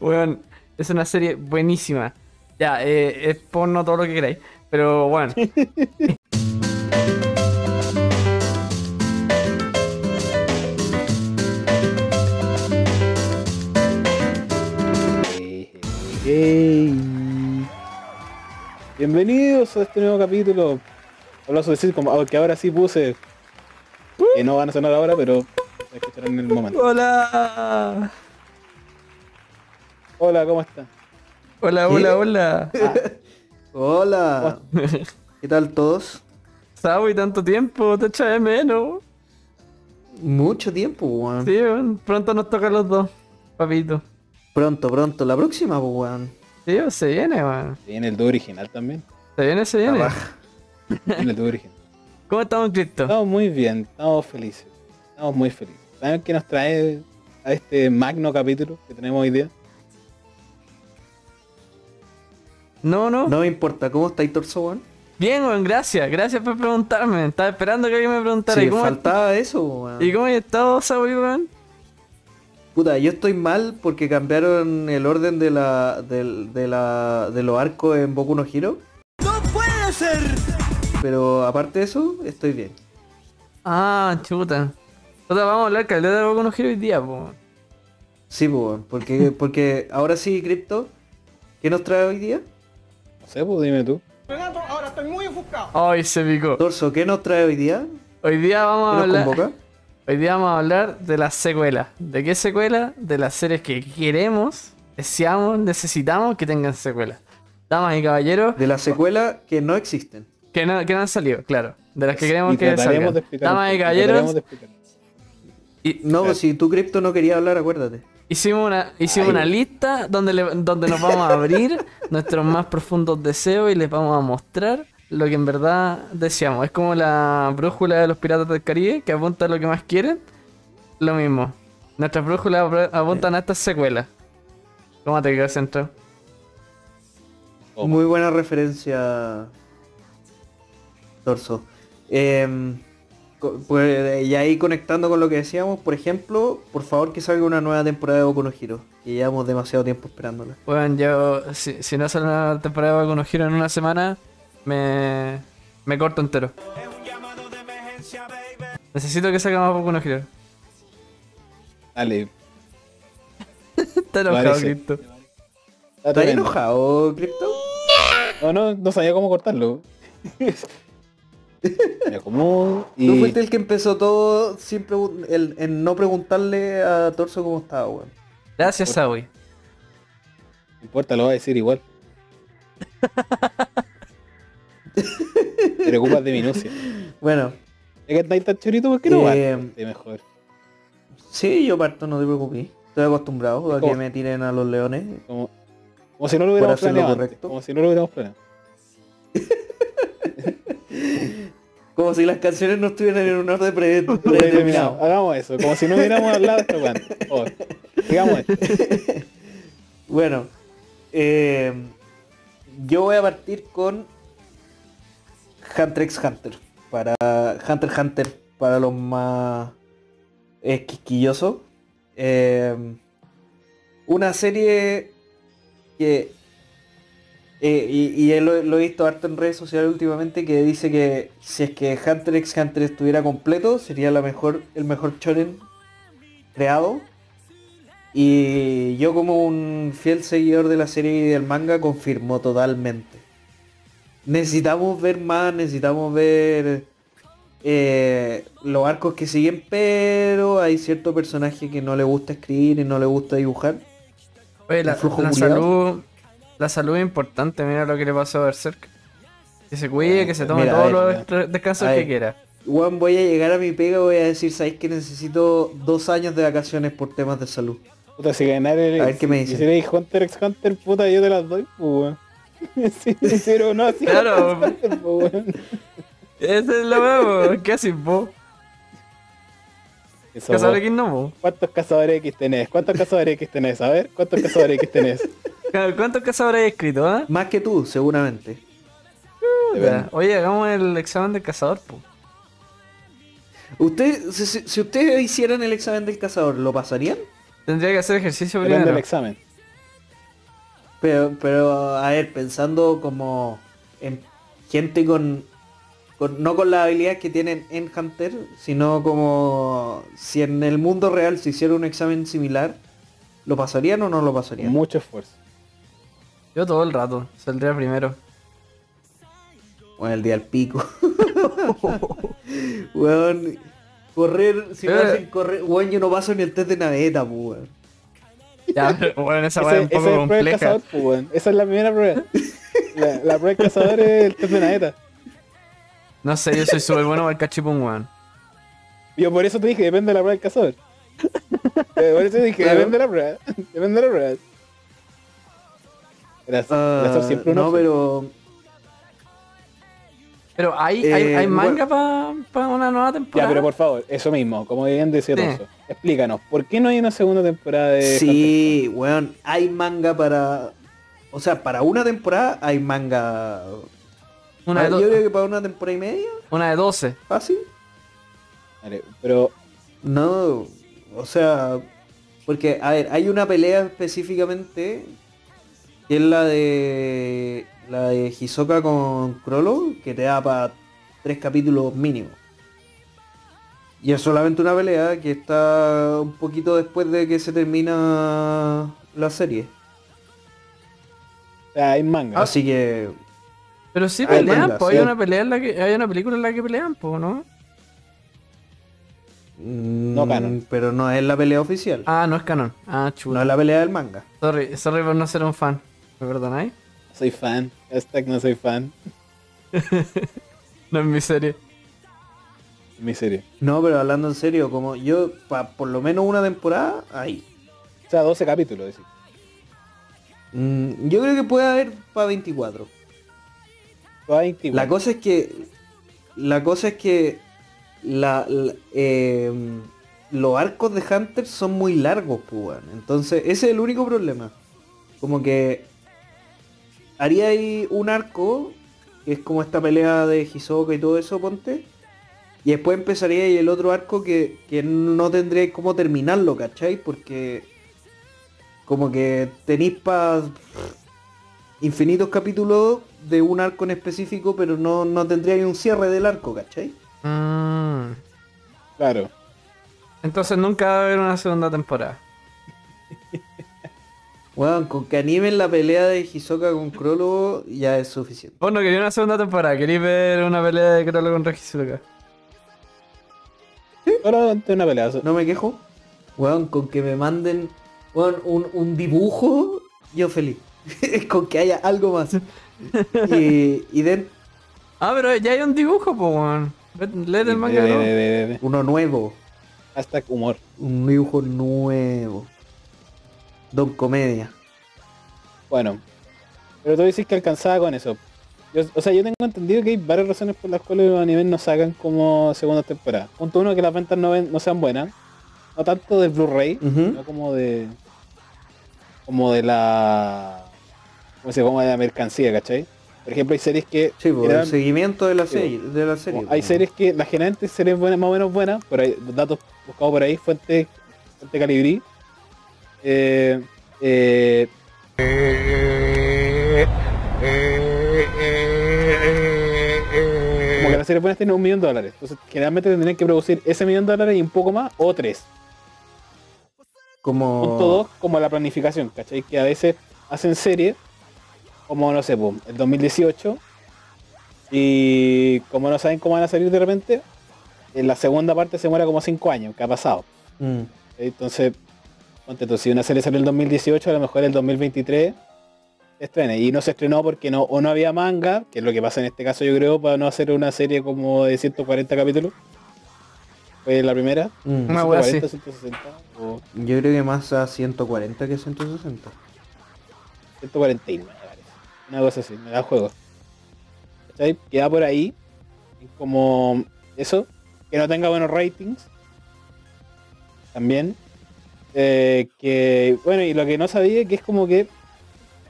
Weón, es una serie buenísima. Ya, eh, es porno todo lo que queráis. Pero bueno. Hey. Bienvenidos a este nuevo capítulo. Hablazo decir como ah, que ahora sí puse. Que no van a sonar ahora, pero se escucharán en el momento. Hola. Hola, ¿cómo están? Hola, hola, hola. Hola. ¿Qué tal todos? Sabo y tanto tiempo, te echa de menos. Mucho tiempo, weón. Sí, weón, pronto nos toca a los dos, papito. Pronto, pronto. La próxima, pues, weón. Sí, weón, se viene, weón. Viene el dúo original también. Se viene, se viene. Raja. Viene el dúo original. ¿Cómo estamos, Cristo? Estamos muy bien, estamos felices. Estamos muy felices. ¿Saben qué nos trae a este magno capítulo que tenemos hoy día? No, no. No me importa. ¿Cómo estáis, Torso, weón? Bien, weón, gracias. Gracias por preguntarme. Estaba esperando que alguien me preguntara. Sí, ¿Y, cómo, faltaba eso, weón. ¿Y cómo has estado, Sabo, weón? Puta, yo estoy mal porque cambiaron el orden de la, del- de, la, de los arcos en Boku no Hero. ¡No puede ser! Pero aparte de eso, estoy bien. Ah, chuta. Chuta, vamos a hablar caleta de Boku no Hero hoy día, po. Sí, pues, weón. Porque, porque ahora sí, Crypto, ¿qué nos trae hoy día? Pues dime tú. Ay, se picó. Torso, ¿qué nos trae hoy día? Hoy día ¿Qué vamos a nos hablar. convoca? Hoy día vamos a hablar de las secuelas. ¿De qué secuelas? De las series que queremos, deseamos, necesitamos que tengan secuelas. Damas y caballeros, De la secuela que no existen. que no, que no han salido, claro. De las que queremos Y que salgan. de. Damas y caballeros, y- No, si tú, Crypto, no quería hablar, acuérdate. Hicimos una, hicimos Ay. una lista donde, le- donde nos vamos a abrir nuestros más profundos deseos y les vamos a mostrar lo que en verdad deseamos. Es como la brújula de los piratas del Caribe que apunta a lo que más quieren. Lo mismo. Nuestras brújulas apuntan a estas secuelas. ¿Cómo te quedó centro? Oh. Muy buena referencia, Torso. Em, co- pues, y ahí conectando con lo que decíamos, por ejemplo, por favor que salga una nueva temporada de Boku no Hero, que llevamos demasiado tiempo esperándola. Bueno, yo, si, si no sale una temporada con giro en una semana, me, me corto entero. Necesito que salga más Boku no Hero. Dale. Está enojado. Cristo. Está ¿Estás tremendo. enojado, Crypto? No, no, no sabía cómo cortarlo. Me acomodo Tú fuiste el que empezó todo sin pregun- el- en no preguntarle a Torso cómo estaba, weón. Gracias, Sawi. No importa, lo voy a decir igual. Te preocupas de minucia. Bueno, Es que estáis tan chorito, ¿por qué no Eh, mejor? sí, yo parto, no te preocupes. Estoy acostumbrado a que me tiren a los leones. Como, como si no lo hubiéramos planeado. Como si no lo hubiéramos planeado. Como si las canciones no estuvieran en un orden pre- Predeterminado. Hagamos eso, como si no hubiéramos hablado esto. Por favor. Digamos esto. Bueno, eh, yo voy a partir con Hunter x Hunter. Para Hunter x Hunter, para los más eh, quisquillosos. Eh, una serie que... eh, y y lo, lo he visto harto en redes sociales últimamente que dice que si es que Hunter x Hunter estuviera completo sería la mejor, el mejor shonen creado y yo como un fiel seguidor de la serie y del manga confirmo totalmente. Necesitamos ver más, necesitamos ver eh, los arcos que siguen, pero hay cierto personaje que no le gusta escribir y no le gusta dibujar. Oye, la, salud, la salud es importante, mira lo que le pasó a Berserk. Que se cuide, que se tome Mira, todos los ver, estre- descansos que quiera. Juan, voy a llegar a mi pega y voy a decir, ¿sabéis que necesito dos años de vacaciones por temas de salud? Puta, si ganar el... A ver, ¿qué me si- dicen? Si eres Hunter x Hunter, puta, yo te las doy, pues, weón. Sí, pero no, así Claro. Hunter pues, weón. Esa es la weá, ¿qué haces vos? Eso, Cazador. X no, vos. ¿Cuántos cazadores X tenés? ¿Cuántos cazadores X tenés? A ver, ¿cuántos cazadores X tenés? ¿Cuántos cazadores hay escrito, ah? Más que tú, seguramente. Oye, hagamos el examen del cazador, po. Usted, si, ustedes hicieran el examen del cazador, ¿lo pasarían? Tendría que hacer ejercicio Depende del primero. examen. Pero, pero, a ver, pensando como en gente con, con- no con las habilidades que tienen en Hunter, sino como si en el mundo real se hiciera un examen similar, ¿lo pasarían o no lo pasarían? Mucho esfuerzo. Yo todo el rato, saldría primero. Bueno, el día al pico. weón, correr, si me Eh. hacen correr, weón, yo no paso ni el test de naveta, pues, weón. Ya, pero bueno, esa weá es un es poco la prueba del compleja. cazador, pues, weón. Esa es la primera prueba. La, la prueba del cazador es el test de naveta. No sé, yo soy súper bueno para el cachipún, weón. Yo por eso te dije, depende de la prueba del cazador. Eh, Por eso te dije, depende de la prueba. Depende de la prueba. Era, era Ah, siempre no, pero Pero hay, hay, Eh, hay manga bueno. para una nueva Ya, temporada. pero por favor, eso mismo, como bien decía Sí. Explícanos, ¿por qué no hay una segunda temporada de sí, weón, hay manga para, o sea, para una temporada hay manga. una, de Ah, yo creo que para una temporada y media, una de 12. fácil. Hunter? Vale, Pero, No, o sea, porque, a ver, hay una pelea específicamente, que es la de la de Hisoka con Crollo, que te da para tres capítulos mínimo. Y es solamente una pelea que está un poquito después de que se termina la serie. sea, hay manga. Así que Pero sí Hay pelean, manga, pues sí. hay una pelea en la que hay una película en la que pelean, pues, ¿no? no canon. Pero no es la pelea oficial. Ah, no es canon. Ah, no chulo. es la pelea del manga. Sorry, sorry por no ser un fan. ¿Me perdonáis? Soy fan. Hashtag no soy fan. No es mi serie. Mi serie. No, pero hablando en serio, como yo, pa, por lo menos una temporada, ahí. O sea, 12 capítulos, decir. Mm, yo creo que puede haber para 24. Toda 21. La cosa es que. La cosa es que. La, la- eh, los arcos de Hunter son muy largos, pues. Entonces, ese es el único problema. Como que. Haría ahí un arco. Que es como esta pelea de Hisoka y todo eso, ponte. Y después empezaría ahí el otro arco que, que no tendría cómo terminarlo, ¿cachai? Porque. Como que tenéis para infinitos capítulos de un arco en específico, pero no, no tendría ahí un cierre del arco, ¿cachai? Mm. Claro. Entonces nunca va a haber una segunda temporada. Bueno, con que animen la pelea de Hisoka con Crollo ya es suficiente. Vos no querías una segunda temporada, querías ver una pelea de Crollo con Regisuka. Solo ante una pelea. No me quejo. Weón, con que me manden weón, un, un dibujo, yo feliz. con que haya algo más. y, y den Ah, pero ya hay un dibujo, pues, weón. Ve- Léete el Sí, manga, de- de- de- uno nuevo. Hashtag humor. Un dibujo nuevo. Don Comedia. Bueno. Pero tú dices que alcanzaba con eso. Yo- o sea, yo tengo entendido que hay varias razones por las cuales los animes no sacan como segunda temporada. Punto uno, que las ventas no, ven- no sean buenas. No tanto de Blu-ray, no como de... Como de la... Como se como de la mercancía, ¿cachai? Por ejemplo, hay series que... Sí, pues, generan- el seguimiento de la serie. De la serie hay pues. series que las generalmente series buenas, más o menos buenas, por ahí, datos buscados por ahí, fuente, fuente calibrí. Eh, eh, como que las series buenas tienen un millón de dólares. Entonces, generalmente tendrían que producir ese millón de dólares y un poco más, o tres. Como... Punto dos, como la planificación, ¿cachai? Que a veces hacen series, como no sé, po, el 2018, y como no saben cómo van a salir de repente, en la segunda parte se muera como cinco años, que ha pasado. Mm. Entonces, ponte tú, si una serie salió en el 2018, a lo mejor el 2023 se estrena. Y no se estrenó porque no, o no había manga, que es lo que pasa en este caso yo creo, para no hacer una serie como de 140 capítulos. Fue la primera. Mm. Una wea 140, así. 160, o Yo creo que más a 140 que 160. 149 me parece. Una cosa así, me da juego. ¿Cachai? Queda por ahí. Como eso, que no tenga buenos ratings. También. Eh, que, bueno, y lo que no sabía que es como que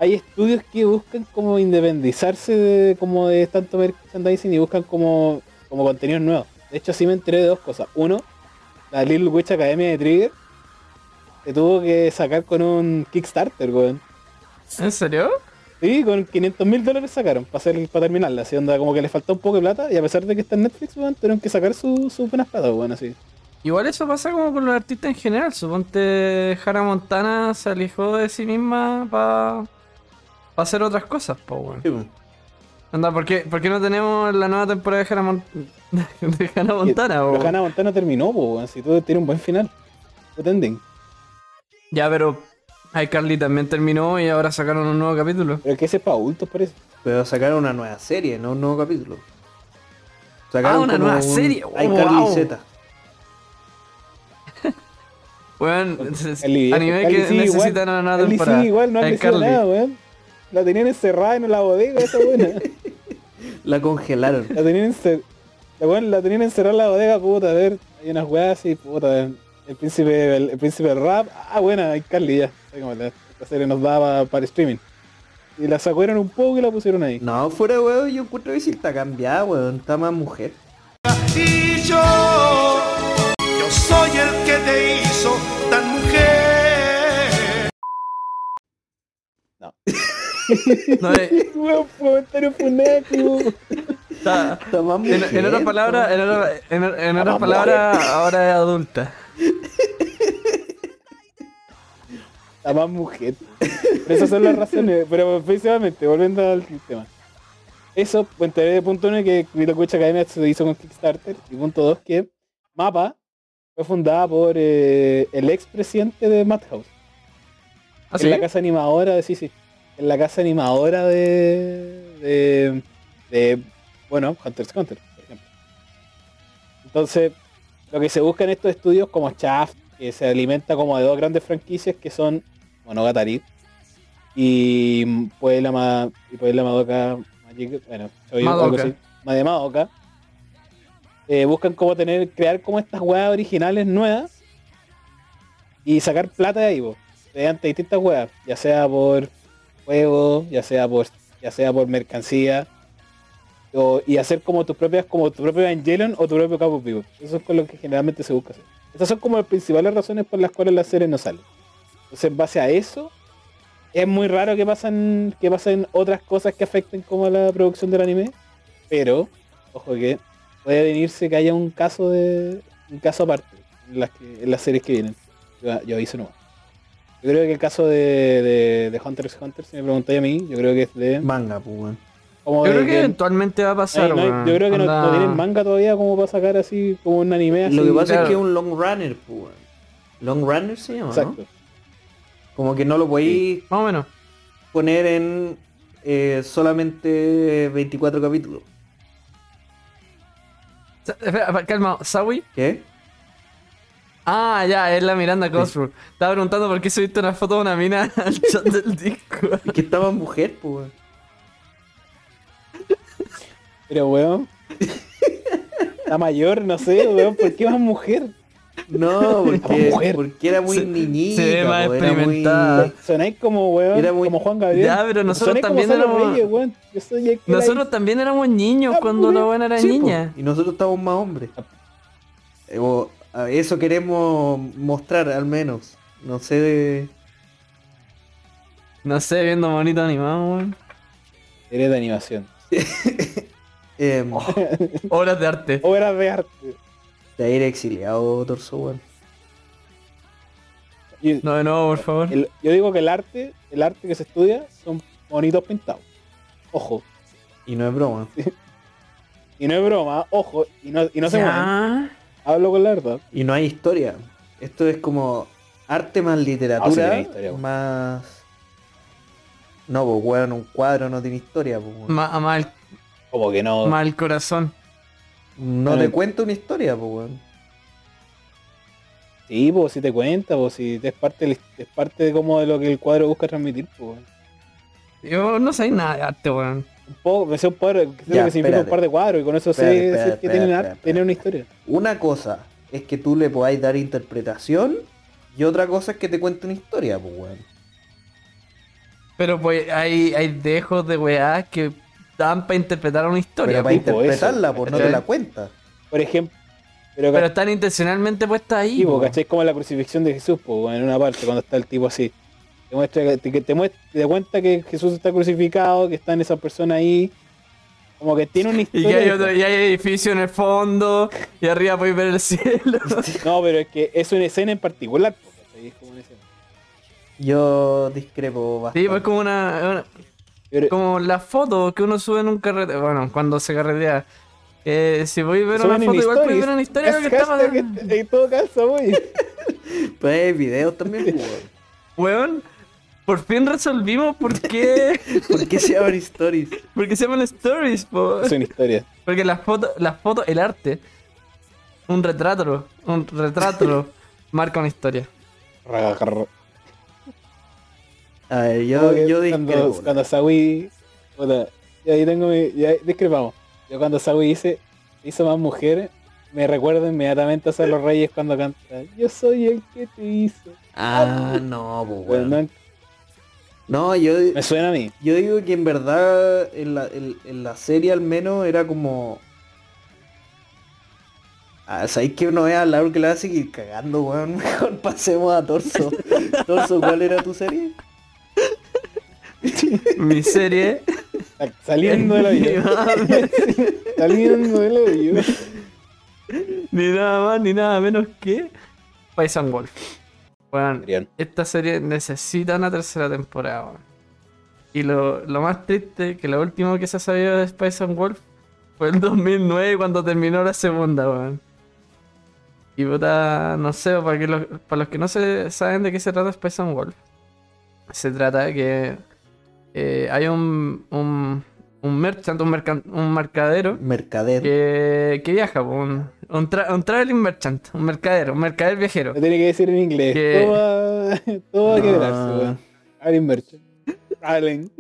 hay estudios que buscan como independizarse de, como de tanto merchandising y buscan como, como contenidos nuevos. De hecho, sí me enteré de dos cosas. Uno, la Little Witch Academia de Trigger se tuvo que sacar con un Kickstarter, weón. ¿En serio? Sí, con 500 mil dólares sacaron para hacer para terminarla. Así onda, como que le faltó un poco de plata. Y a pesar de que está en Netflix, weón, tuvieron que sacar sus su buenas plata, weón, así. Igual eso pasa como con los artistas en general. Suponte Hannah Montana se alejó de sí misma para hacer otras cosas, po, weón. Sí, po. Anda, ¿por qué, por qué no tenemos la nueva temporada de Hannah, Mon- de Hannah Montana, Pero? Hannah Montana terminó, po, weón. Si todo tiene un buen final. Ending. Ya, pero iCarly también terminó y ahora sacaron un nuevo capítulo. Pero que ese es para adultos, parece. Pero sacaron una nueva serie, no un nuevo capítulo. Ah, una nueva un serie, iCarly wow. Z. Weón, Carly, anime Carly que necesitan una nueva Carly temporada. igual, no iCarly. nada, weón. La tenían encerrada en la bodega, esa buena. La congelaron. La tenían, encer- la, weón, la tenían encerrada en la bodega, puta, a ver, hay unas weas así, puta, el príncipe, el, el príncipe del rap, ah buena, hay Carly ya, la, la serie nos daba para streaming. Y la sacaron un poco y la pusieron ahí. No, fuera weón, yo encuentro que sí está cambiada, weón. Está más mujer. Y yo, te hizo tan mujer. No, eh, está- en, en otras palabras, en, otra- en- en otras palabras, ahora es adulta. La más mujer. Pero esas son las razones. Pero precisamente, volviendo al tema. Eso, enteré de punto uno que Kirito Kucha Academia se hizo con Kickstarter. Y punto dos que Mapa fue fundada por eh, el expresidente de Madhouse. ¿Ah, En sí? la casa animadora de, sí, sí. En la casa animadora de, de, de, bueno, Hunter x Hunter, por ejemplo. Entonces, lo que se busca en estos estudios como Shaft, que se alimenta como de dos grandes franquicias que son Monogatari y Puebla, Ma, y Puebla Madoka Magic, bueno, soy algo Madoka. así, Ma- de Madoka. Eh, buscan como tener, crear como estas weas originales nuevas y sacar plata de ahí, mediante distintas weas, ya sea por juego, ya sea por, ya sea por mercancía, o- y hacer como tus propias, como tu propio Evangelion o tu propio Cabo Vivo. Eso es con lo que generalmente se busca hacer. Estas son como las principales razones por las cuales la serie no sale. Entonces, en base a eso, es muy raro que pasan, que pasen otras cosas que afecten como a la producción del anime, pero, ojo que puede venirse que haya un caso de un caso aparte en las, que- en las series que vienen. Yo, yo aviso nomás. Yo creo que el caso de, de, de Hunter x Hunter, si me preguntáis a mí, yo creo que es de... Manga, pues, weón. como Yo creo que eventualmente va a pasar, no hay- yo creo que no, no tienen manga todavía como para sacar así como un anime así. Lo que pasa claro. es que es un long runner, pues, weón. Long runner se llama, Exacto. ¿no? Como que no lo podéis Más o menos. poner en eh, solamente 24 capítulos. Espera, Calma, ¿Sawi? ¿Qué? Ah, ya, es la Miranda Cosgrove. Estaba preguntando por qué subiste una foto de una mina al chat del disco. Es que estaba mujer, pues. Pero weón. La mayor, no sé, weón, ¿por qué más mujer? No, porque, porque era muy Se- niñita. se ve más po, era muy- experimentada. Sonáis como weón, Era muy- como Juan Gabriel. Ya, pero nosotros también éramos- Reyes, weón. La- Nosotros también éramos niños Ah, cuando la buena era Sí, po, niña. Y nosotros estamos más hombres. Eh, Eso queremos mostrar al menos. No sé de... No sé, viendo bonito animado, weón. Eres de animación. Oh. Obras de arte. Obras de arte. De ir exiliado, Torso, weón. No, de nuevo, por favor. el- yo digo que el arte, el arte que se estudia son bonitos pintados. Ojo. Y no es broma. Y no es broma, ojo. Y no, y no se mueven. Hablo con la verdad. Y no hay historia. Esto es como arte más Ah, sí literatura, tiene historia, weón. más... No, pues weón, un cuadro no tiene historia, pues, Mal, Como que no. mal corazón. No Bueno. te cuenta una historia, pues weón. Sí, pues si te cuenta, pues si es parte, es parte de como de lo que el cuadro busca transmitir, pues. weón. Yo no sé nada de arte, weón. Un poco, me sé un par, sé lo que Ya, significa un par de cuadros y con eso Espérate, sé espérate, que espérate, tienen, arte, tienen una historia. Una cosa es que tú le podáis dar interpretación y otra cosa es que te cuente una historia, pues weón. Pero pues hay, hay dejos de weá que dan para interpretar una historia. Pero para tipo eso, interpretarla, pues no te la cuenta. Por ejemplo, pero, Pero están intencionalmente puestas ahí. sí, pues, po. ¿cachai? Como la crucifixión de Jesús, pues, weón, en una parte, cuando está el tipo así. Te muestra que que te, muestra, te da cuenta que Jesús está crucificado, que están esas personas ahí. Como que tiene una Y historia. que hay, otro, y hay edificio en el fondo, y arriba podéis ver el cielo. No, pero es que es una escena en particular. po. Es como una escena. Yo discrepo bastante. Sí, pues como una, una- Pero- como la foto que uno sube en un carrete, bueno, cuando se carretea. Eh, si voy a ver suben una foto, igual puedes ver una historia que está hashtag en- todo calza, güey. Pues hay videos también, pues, weón. Weón, por fin resolvimos por qué, ¿Por qué se llaman stories? por qué se llaman stories, po. Es una historia. Porque las fotos, las fotos, el arte, un retrato, un retrato marca una historia. A ver, yo, yo cuando, discrepo. cuando Sawi. puta, y ahí tengo mi. Ya discrepamos. Yo cuando Sawi dice. Hizo más mujeres. Me recuerdo inmediatamente a los Reyes cuando canta. Yo soy el que te hizo. Ah, no, pues, Bueno, weón. no, yo, me suena a mí. yo digo que en verdad en la, en, en la serie al menos era como... Ah, ¿Sabéis que uno ve a Laura que la va a seguir cagando, weón? Mejor pasemos a Torso. Torso, ¿cuál era tu serie? Mi serie. Sa- Saliendo de la vida. Saliendo de la vida. ni nada más ni nada menos que Paisan Wolf. Adrián. esta serie necesita una tercera temporada. Y lo, lo más triste que lo último que se ha sabido de Spice and Wolf fue el 2009 cuando terminó la segunda, weón. Y puta, no sé, para, que los, para los que no se saben de qué se trata Spice and Wolf, se trata de que eh, hay un, un, un merchant, un, mercan- un mercadero Mercader. que, que viaja, un, un, tra- un traveling merchant, un mercadero, un mercader viajero. Me tiene que decir en inglés. Que- Todo va, todo va a No. quebrarse, weón. Allen Merchant. Allen.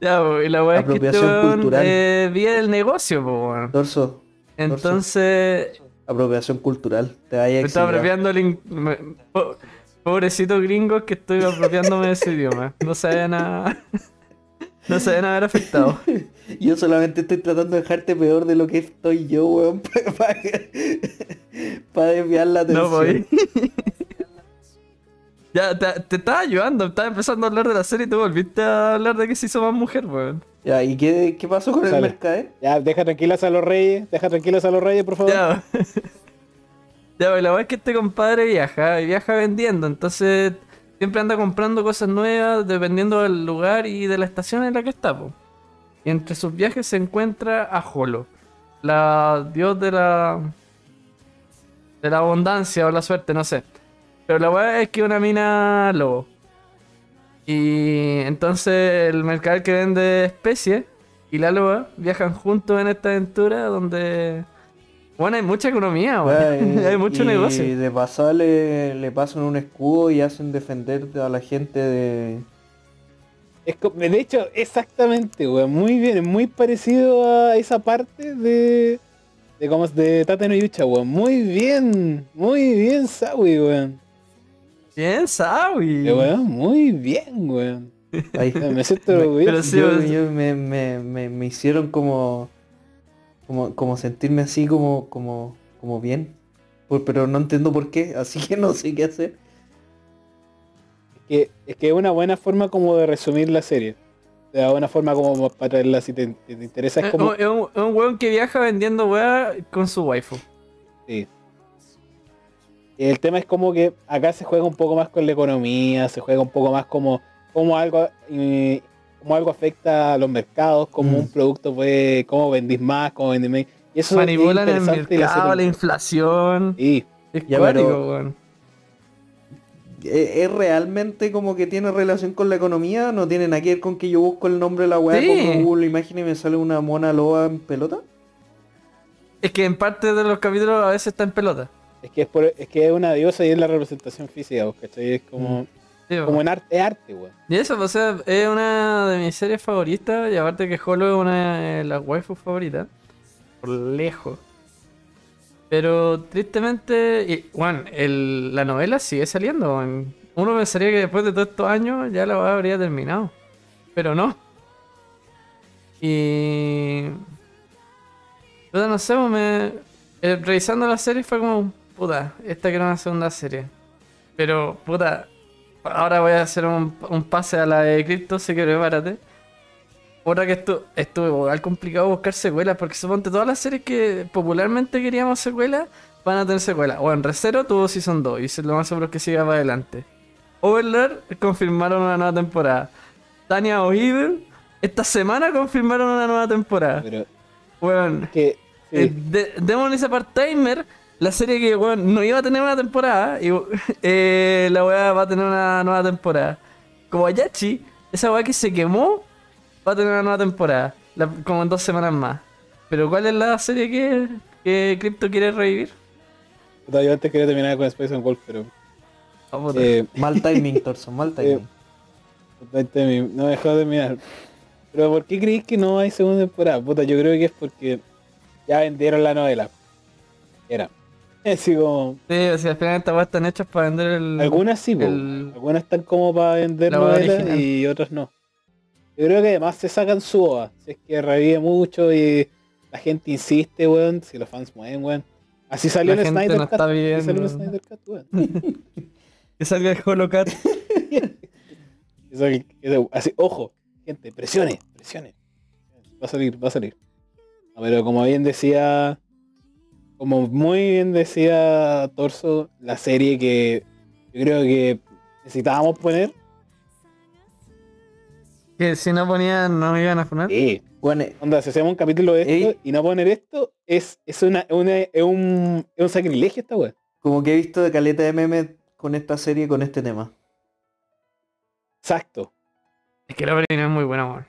Ya, y la weá es que este cultural. eh, vive el negocio, po, weón. Torso. Entonces, Apropiación cultural. Te vaya a me exiliar. apropiando el in- me- po- Pobrecito gringos que estoy apropiándome de ese idioma. No se vayan a. No se vayan a ver afectados. Yo solamente estoy tratando de dejarte peor de lo que estoy yo, weón. Para desviar la atención. No voy. Ya, te, te estaba ayudando, estaba empezando a hablar de la serie y tú volviste a hablar de que se hizo más mujer, weón. Ya, ¿y qué, qué pasó con el Sale. mercader? Ya, deja tranquilas a los reyes. Deja tranquilas a los reyes, por favor. Ya, ya la verdad es que este compadre viaja y viaja vendiendo, entonces siempre anda comprando cosas nuevas dependiendo del lugar y de la estación en la que está. Y entre sus viajes se encuentra a Holo, la dios de la de la abundancia o la suerte, no sé. Pero la verdad es que una mina lobo. Y entonces el mercader que vende especies y la loba viajan juntos en esta aventura donde bueno, hay mucha economía, weón. Weón, hay mucho y negocio. de pasada le, le pasan un escudo y hacen defender a la gente de... Es de hecho, exactamente, weón. Muy bien, es muy parecido a esa parte de. de como de Tate no Yucha, weón. Muy bien, muy bien, Sawi, weón. Bien, Sawi. Weón, muy bien, weón. Ay, Me siento Pero orgulloso. sí, yo- yo me, me, me, me hicieron como, como como sentirme así como como como bien Por- pero no entiendo por qué así que no sé qué hacer que, es que es una buena forma como de resumir la serie. O sea, una forma como para traerla si te, te interesa. Es Es como, un, es un- es un weón que viaja vendiendo weá con su waifu. Sí. El tema es como que acá se juega un poco más con la economía, se juega un poco más como, como algo eh, como algo afecta a los mercados, como Mm. un producto puede, cómo vendís más, cómo vendís menos. Y eso Manipulan es el la mercado, la inflación. Sí, Es Ya, cuático, pero- weón. ¿E- ¿Es realmente como que tiene relación con la economía? ¿No tiene nada que ver con que yo busco el nombre de la weá Sí. como Google Imagen y me sale una mona loba en pelota? Es que en parte de los capítulos a veces está en pelota. es que es, por- es que es una diosa y es la representación física, ¿cachai? Es como, Sí, como en arte, arte, weón. Y eso, pues, o sea, es una de mis series favoritas. Y aparte que Holo es una de las waifus favoritas. Por lejos. Pero tristemente, y, bueno, el- la novela sigue saliendo. Uno pensaría que después de todos estos años ya la habría terminado. Pero no. Y... Puta, no sé, me... eh, revisando la serie fue como, puta, esta que era una segunda serie. Pero, puta, ahora voy a hacer un, un pase a la de Crypto, sé que prepárate. Otra que esto estuvo igual complicado buscar secuelas, porque suponte todas las series que popularmente queríamos secuelas, van a tener secuelas. Bueno, Recero tuvo Season 2 y lo más seguro es que siga para adelante. Overlord confirmaron una nueva temporada. Tanya O'Evil, esta semana confirmaron una nueva temporada. Pero Bueno, que sí, eh, de- Demon Part-Timer, la serie que weón, no iba a tener una temporada, y eh, la weá va a tener una nueva temporada. Kobayashi, esa weá que se quemó, va a tener una nueva temporada, la- como en dos semanas más. Pero ¿cuál es la serie que, que Crypto quiere revivir? yo antes quería terminar con Space and Wolf, pero Oh, puta. eh, Mal timing, Torso, mal timing. puta, este mi- no me dejó de terminar. Pero ¿por qué creéis que no hay segunda temporada? Puta, yo creo que es porque ya vendieron la novela. Era. Así como. Sí, o sea, al final estas weas están hechas para vender el... Algunas sí, el- algunas están como para vender novelas y otras no. Yo creo que además se sacan su OVA, si es que revive mucho y la gente insiste, weón, si los fans mueven, weón. Así salió La el Snyder no Cut. está así salió el. Snyder Cut, weón. Que salga el Holocat. Así, ojo, gente, presione, presione. Va a salir, va a salir. No, pero como bien decía, como muy bien decía Torso, la serie que yo creo que necesitábamos poner, que si no ponían, no iban a poner. sí, Bueno, Onda, si hacemos un capítulo de esto y no poner esto, es, es, una, una- es, un, es un sacrilegio esta weá. como que he visto de caleta de memes con esta serie, con este tema. Exacto. Es que la película es muy buena, weón.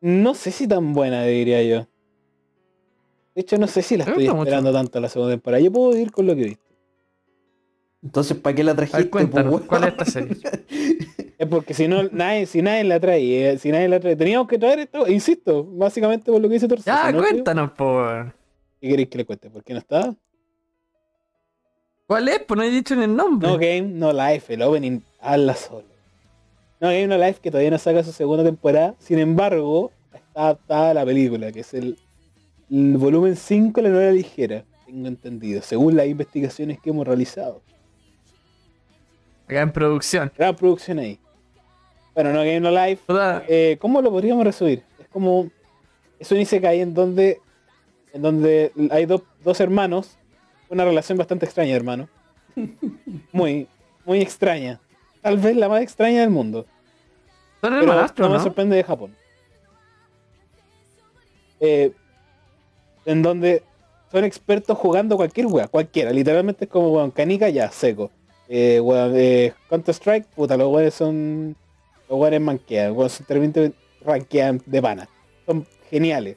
No sé si tan buena, diría yo. De hecho, no sé si la estoy gusta mucho. esperando tanto la segunda temporada. Yo puedo ir con lo que he visto. Entonces, ¿para qué la trajiste? cuéntanos, pues, ¿cuál es esta serie? Es porque si no, nadie, si nadie la trae, eh, si nadie la trae, teníamos que traer esto, insisto, básicamente por lo que dice Torso. Ya, no, cuéntanos, por. ¿Qué queréis que le cuente? ¿Por qué no está? ¿Cuál es? Pues no he dicho ni el nombre. No Game, No Life, el opening, hazla solo. No Game, No Life, que todavía no saca su segunda temporada. Sin embargo, está adaptada a la película, que es el, el volumen 5 de la novela ligera, tengo entendido, según las investigaciones que hemos realizado. Acá en producción. Gran producción ahí. Bueno, No Game, No Life, eh, ¿cómo lo podríamos resumir? Es como. Es un Isekai en donde. En donde hay dos- dos hermanos. Una relación bastante extraña, hermano. Muy, muy extraña. Tal vez la más extraña del mundo. son hermanastros, no me sorprende de Japón. Eh, en donde son expertos jugando cualquier wea, cualquiera. Literalmente es como, weón, canica ya, seco. Eh, weón, eh, Counter Strike, puta, los weones son. Los weones manquean, weón, son terriblemente ranquean de pana. Son geniales.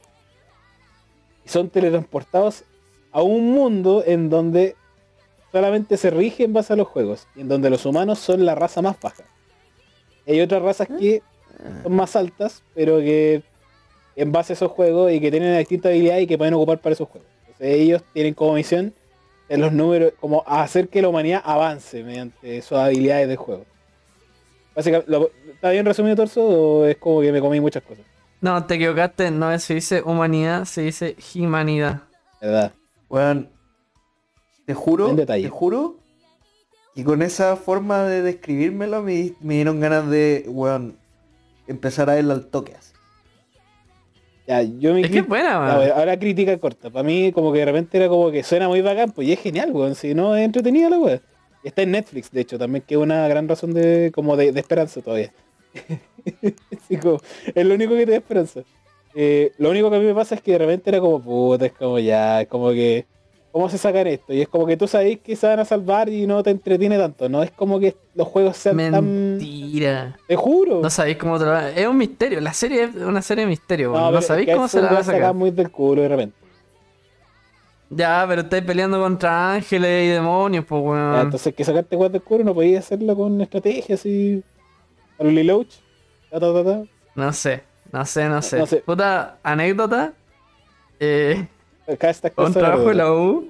Y son teletransportados a un mundo en donde solamente se rige en base a los juegos. Y en donde los humanos son la raza más baja. Y hay otras razas que son más altas, pero que en base a esos juegos y que tienen distintas habilidades y que pueden ocupar para esos juegos. Entonces ellos tienen como misión en los números, como hacer que la humanidad avance mediante sus habilidades de juego. Básicamente, ¿lo- ¿está bien resumido Torso o es como que me comí muchas cosas? No, te equivocaste. No se dice humanidad, se dice humanidad. ¿Verdad? Weón, te juro, te juro que con esa forma de describírmelo me, me dieron ganas de, weón, empezar a verlo al toque así. Ya, yo me Es que es buena, bueno, ahora crítica corta. Para mí, como que de repente era como que suena muy bacán, pues y es genial, weón. Si no es entretenida la weón. Está en Netflix, de hecho, también que es una gran razón de como de, de esperanza todavía. Como, es lo único que te da esperanza. Eh, lo único que a mí me pasa es que de repente era como, puta, es como ya, es como que, ¿cómo se sacan esto? Y es como que tú sabes que se van a salvar y no te entretiene tanto. No es como que los juegos sean tan... Mentira. Te juro. No sabéis cómo te lo van- Es un misterio. La serie es una serie de misterio. No, es sabéis que cómo se la van a sacar. muy del culo de repente. Ya, pero estáis peleando contra ángeles y demonios, pues, weón. entonces que sacarte guas del culo no podías hacerlo con estrategia así. A lo Liloach. Ta, ta, ta, ta. No sé, no sé, no sé. No sé. Puta anécdota. Eh, Acá para un trabajo de la U.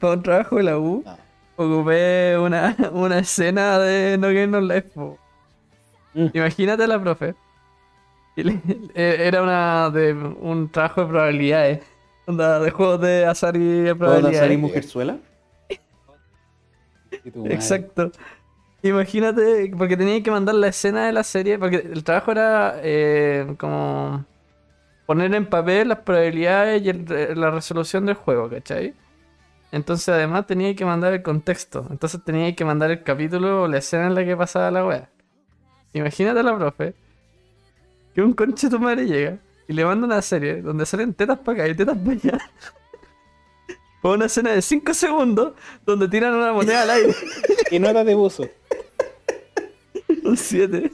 Para un trabajo de la U. No. Ocupé una, una escena de No Game No Life. Mm. Imagínate a la profe. Eh, Era una de un trabajo de probabilidades. Onda, de juegos de azar y de ¿Puedo probabilidades. mujerzuela? Y madre. Exacto. Imagínate, porque tenía que mandar la escena de la serie, porque el trabajo era eh, como poner en papel las probabilidades y el- la resolución del juego, ¿cachai? Entonces además tenía que mandar el contexto, entonces tenía que mandar el capítulo o la escena en la que pasaba la wea. Imagínate a la profe, que un conche tu madre llega y le manda una serie donde salen tetas para acá y tetas para allá. Fue una escena de 5 segundos donde tiran una moneda al aire. Y notas de buzo. Un 7.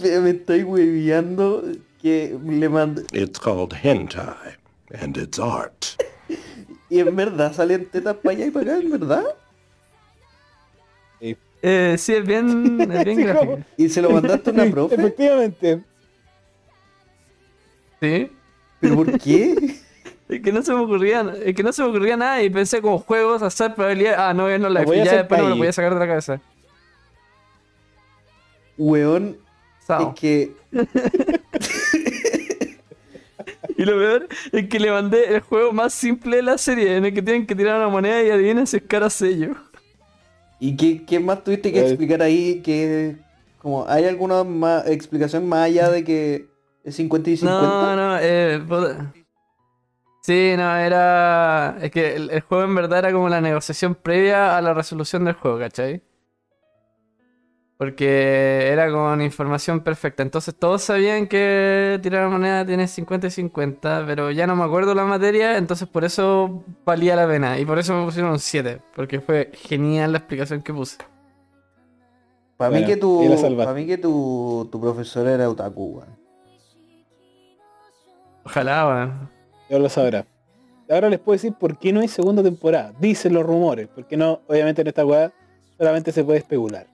Me, me estoy hueviando que le mandé. It's called hentai, and it's art. Y en verdad salen tetas para allá y para acá, en verdad. Eh, sí, es bien, es bien Sí, gráfico. como- Y se lo mandaste a una profe. Efectivamente. Sí. ¿Pero por qué? Es que no se me ocurría, es que no se me ocurría nada y pensé como juegos, hacer probabilidad. Ah, no, no la a ya después no me lo ahí. voy a sacar de la cabeza. Weón, Sao. es que Y lo peor es que le mandé el juego más simple de la serie, en el que tienen que tirar una moneda y adivinen si es cara sello. ¿Y qué, qué más tuviste que Eh. explicar ahí? Que como ¿Hay alguna más explicación más allá de que es 50 y 50? No, no, eh. Sí, no, era. Es que el, el juego en verdad era como la negociación previa a la resolución del juego, ¿cachai? Porque era con información perfecta. Entonces todos sabían que tirar moneda tiene 50 y 50, pero ya no me acuerdo la materia, entonces por eso valía la pena. Y por eso me pusieron un 7, porque fue genial la explicación que puse. Para mí que tu, para mí que tu, tu profesor era otaku, weón. Ojalá, weón. Ya lo sabrá. Ahora les puedo decir por qué no hay segunda temporada. Dicen los rumores. Porque no, obviamente en esta weá solamente se puede especular.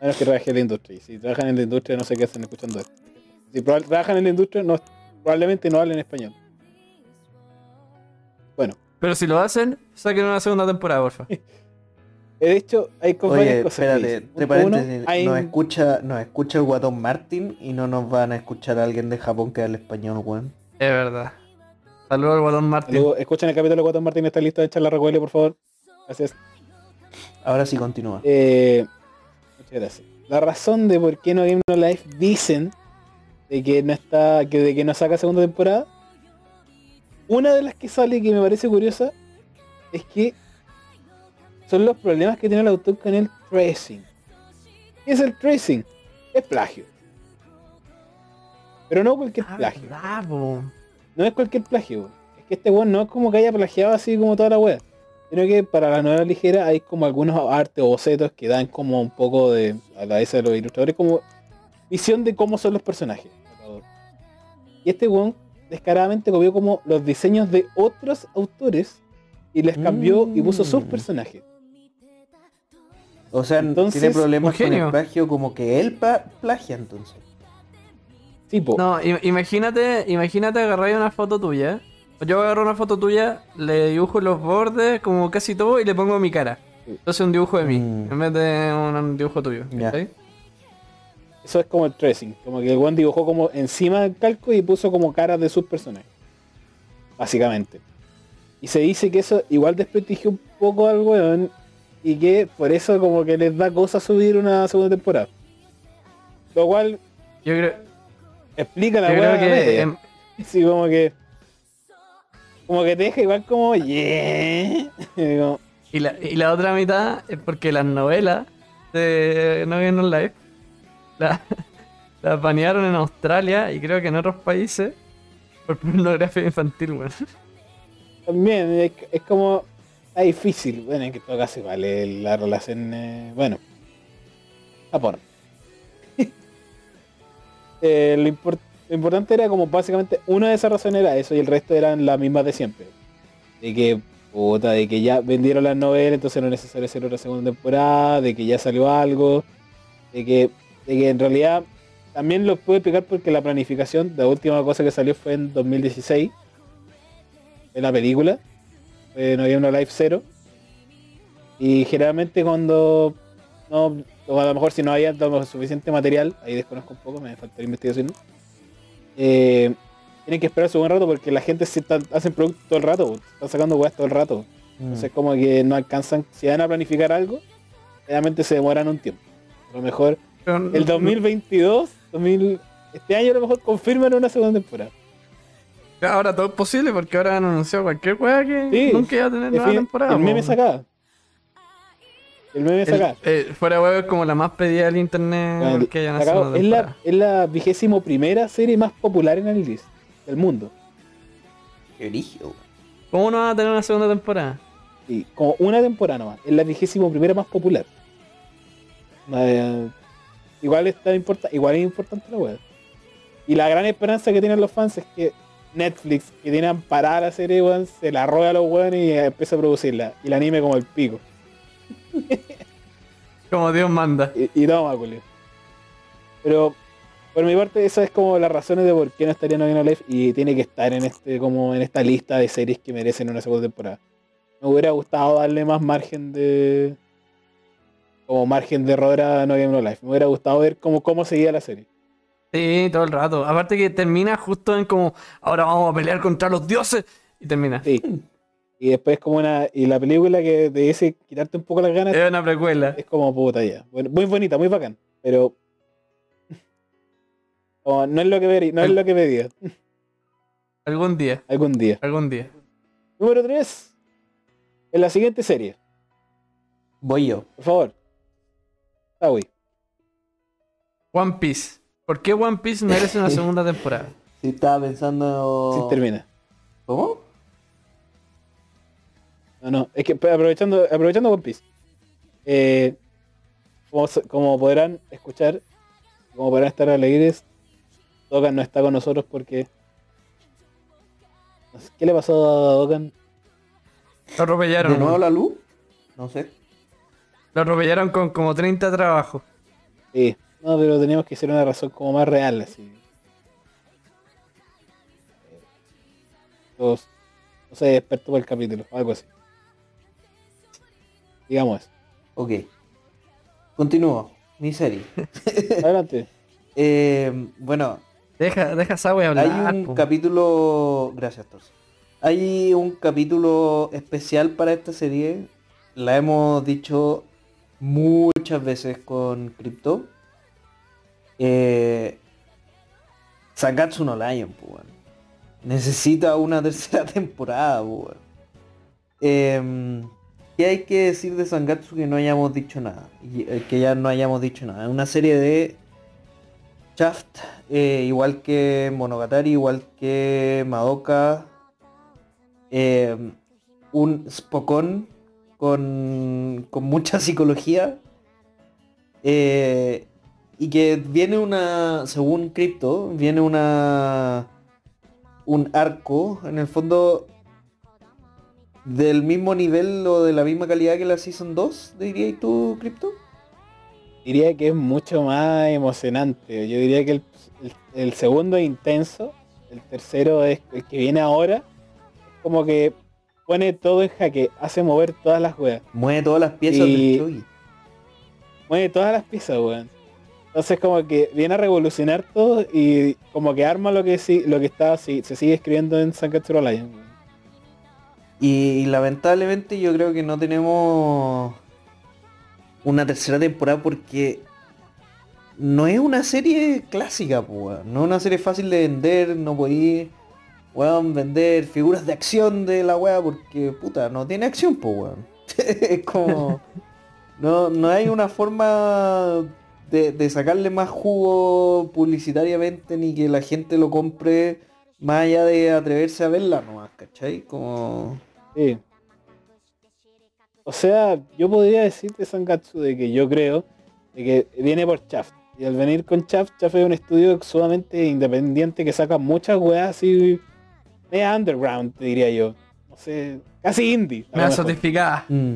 A menos que trabajen en la industria. Y si trabajan en la industria no sé qué hacen escuchando esto. Si trabajan en la industria no, probablemente no hablen español. Bueno, Pero si lo hacen, saquen una segunda temporada, porfa. de hecho hay con Oye, varias cosas. que espérate, dicen. entre uno, paréntesis, hay- nos escucha, nos escucha el guatón Martin y no nos van a escuchar a alguien de Japón que hable español, weón. Es verdad. Saludos al Guatón Martín. Saludos. Escuchen el capítulo de Guatón Martín, está listo de echar la recuele, por favor. Gracias. Ahora sí continúa. Eh, muchas gracias. La razón de por qué no Game No Life dicen de que no está, que de que no saca segunda temporada, una de las que sale que me parece curiosa es que son los problemas que tiene el autor con el tracing. ¿Qué es el tracing? Es plagio. Pero no cualquier Ah, plagio. No es cualquier plagio. Es que este weón no es como que haya plagiado así como toda la web. Sino que para la novela ligera hay como algunos artes o bocetos que dan como un poco de, a la vez de los ilustradores, como visión de cómo son los personajes. Y este weón descaradamente copió como los diseños de otros autores y les cambió y puso sus Mm. personajes. O sea, entonces, tiene problemas con el plagio como que él pa- plagia entonces. Tipo, No, im- imagínate, imagínate agarrar una foto tuya. Yo agarro una foto tuya, le dibujo los bordes, como casi todo, y le pongo mi cara. Sí. Entonces un dibujo de mí, Mm. en vez de un, un dibujo tuyo. ¿cachai? eso es como el tracing. Como que el weón dibujó como encima del calco y puso como caras de sus personajes. Básicamente. Y se dice que eso igual desprestigió un poco al weón. Y que por eso como que les da cosa subir una segunda temporada. Lo cual Yo creo, explica la yo creo que Sí, como que. Como que te deja igual como. Yeah. Y la, y la otra mitad es porque las novelas de No Game No Life la- las banearon en Australia y creo que en otros países por pornografía infantil, weón. También es, es como. Es difícil. Bueno, en que todo caso es la relación. eh, bueno. Japón. Eh, lo, import- lo importante era como básicamente una de esas razones era eso y el resto eran las mismas de siempre. De que, puta, de que ya vendieron las novelas, entonces no es necesario hacer otra segunda temporada, de que ya salió algo, de que, de que en realidad también lo puedo explicar porque la planificación, la última cosa que salió fue en 2016, en la película, había una live cero. Y generalmente cuando no, a lo mejor si no había suficiente material, ahí desconozco un poco, me falta investigación. Eh, tienen que esperar su buen rato porque la gente se está, hacen productos todo el rato, están sacando weas todo el rato. Mm. Entonces como que no alcanzan, si van a planificar algo, realmente se demoran un tiempo. A lo mejor Pero- el 2022, 2000, este año a lo mejor confirman una segunda temporada. Ahora todo es posible porque ahora han anunciado cualquier weá que Sí. nunca iba a tener nueva temporada. el meme po. El meme El- sacaba. eh, fuera de huevo es como la más pedida del internet Bueno, que haya una sacaba- segunda es, la, es la vigésimo primera serie más popular en el list del mundo. Qué. ¿Cómo no va a tener una segunda temporada? Y como una temporada nomás. Es la vigésimo primera más popular. Eh, igual está importa, igual es importante la web. Y la gran esperanza que tienen los fans es que Netflix, que tiene amparada la serie, weón, se la roba a los weones y empieza a producirla. Y la anime como el pico. Como Dios manda. Y, y toma, culio. Pero por mi parte, esas es como las razones de por qué no estaría en Life y tiene que estar en este como en esta lista de series que merecen una segunda temporada. Me hubiera gustado darle más margen de como margen de error a No Game No Life. Me hubiera gustado ver cómo, cómo seguía la serie. Sí, todo el rato. Aparte que termina justo en como, ahora vamos a pelear contra los dioses. Y termina. Sí. Y después como una y la película que te dice quitarte un poco las ganas Es una precuela. es como puta ya. Bueno, muy bonita, muy bacán, pero como no es lo que ver, no es lo que pedía Algún día, algún día. algún día. Número 3. En la siguiente serie. Voy yo. Por favor. Tawi. One Piece. ¿Por qué One Piece merece una segunda temporada? Si estaba pensando. Sí, termina. ¿Cómo? No, no. Es que aprovechando, aprovechando One Piece. eh, como, podrán escuchar, como podrán estar alegres, Dogan no está con nosotros porque. ¿Qué le pasó a Dogan? Lo atropellaron. ¿De nuevo la luz? No sé. Lo atropellaron con como 30 trabajos. Sí. No, pero teníamos que hacer una razón como más real, así. Los, no sé, experto por el capítulo, algo así. Digamos eso. Ok. Continúo. Mi serie. Adelante. Eh, bueno, Deja, deja a Sawe hablar. hay un po. capítulo. Gracias, Torso. Hay un capítulo especial para esta serie. La hemos dicho muchas veces con Crypto. Eh, Sangatsu no Lion, pues. Necesita una tercera temporada, pues. ¿Qué hay que decir de Sangatsu que no hayamos dicho nada? Y, eh, que ya no hayamos dicho nada. Una serie de Shaft, eh, igual que Monogatari, igual que Madoka, eh, un Spokon con, con mucha psicología y que viene una, según Crypto, viene una un arco, en el fondo del mismo nivel o de la misma calidad que la Season 2, dirías tú, Crypto? Diría que es mucho más emocionante. Yo diría que el, el- el segundo es intenso, el tercero es el que viene ahora. Como que pone todo en jaque, hace mover todas las weas. Mueve todas las piezas Y- del. Mueve todas las piezas, weón. Entonces como que viene a revolucionar todo y como que arma lo que sí, lo que está sí, se sigue escribiendo en Sangatsu no Lion. Y, lamentablemente yo creo que no tenemos una tercera temporada porque no es una serie clásica, no es una serie fácil de vender, no podéis weón, vender figuras de acción de la weá porque puta, no tiene acción, weón. es como. No, no hay una forma de, de sacarle más jugo publicitariamente ni que la gente lo compre más allá de atreverse a verla nomás, ¿cachai? Como. Sí. O sea, yo podría decir de Sangatsu de que yo creo de que viene por Chaft. Y al venir con Chaft, Chaft es un estudio sumamente independiente que saca muchas weas así media underground, te diría yo. No sé, casi indie. Me da certificada. mm,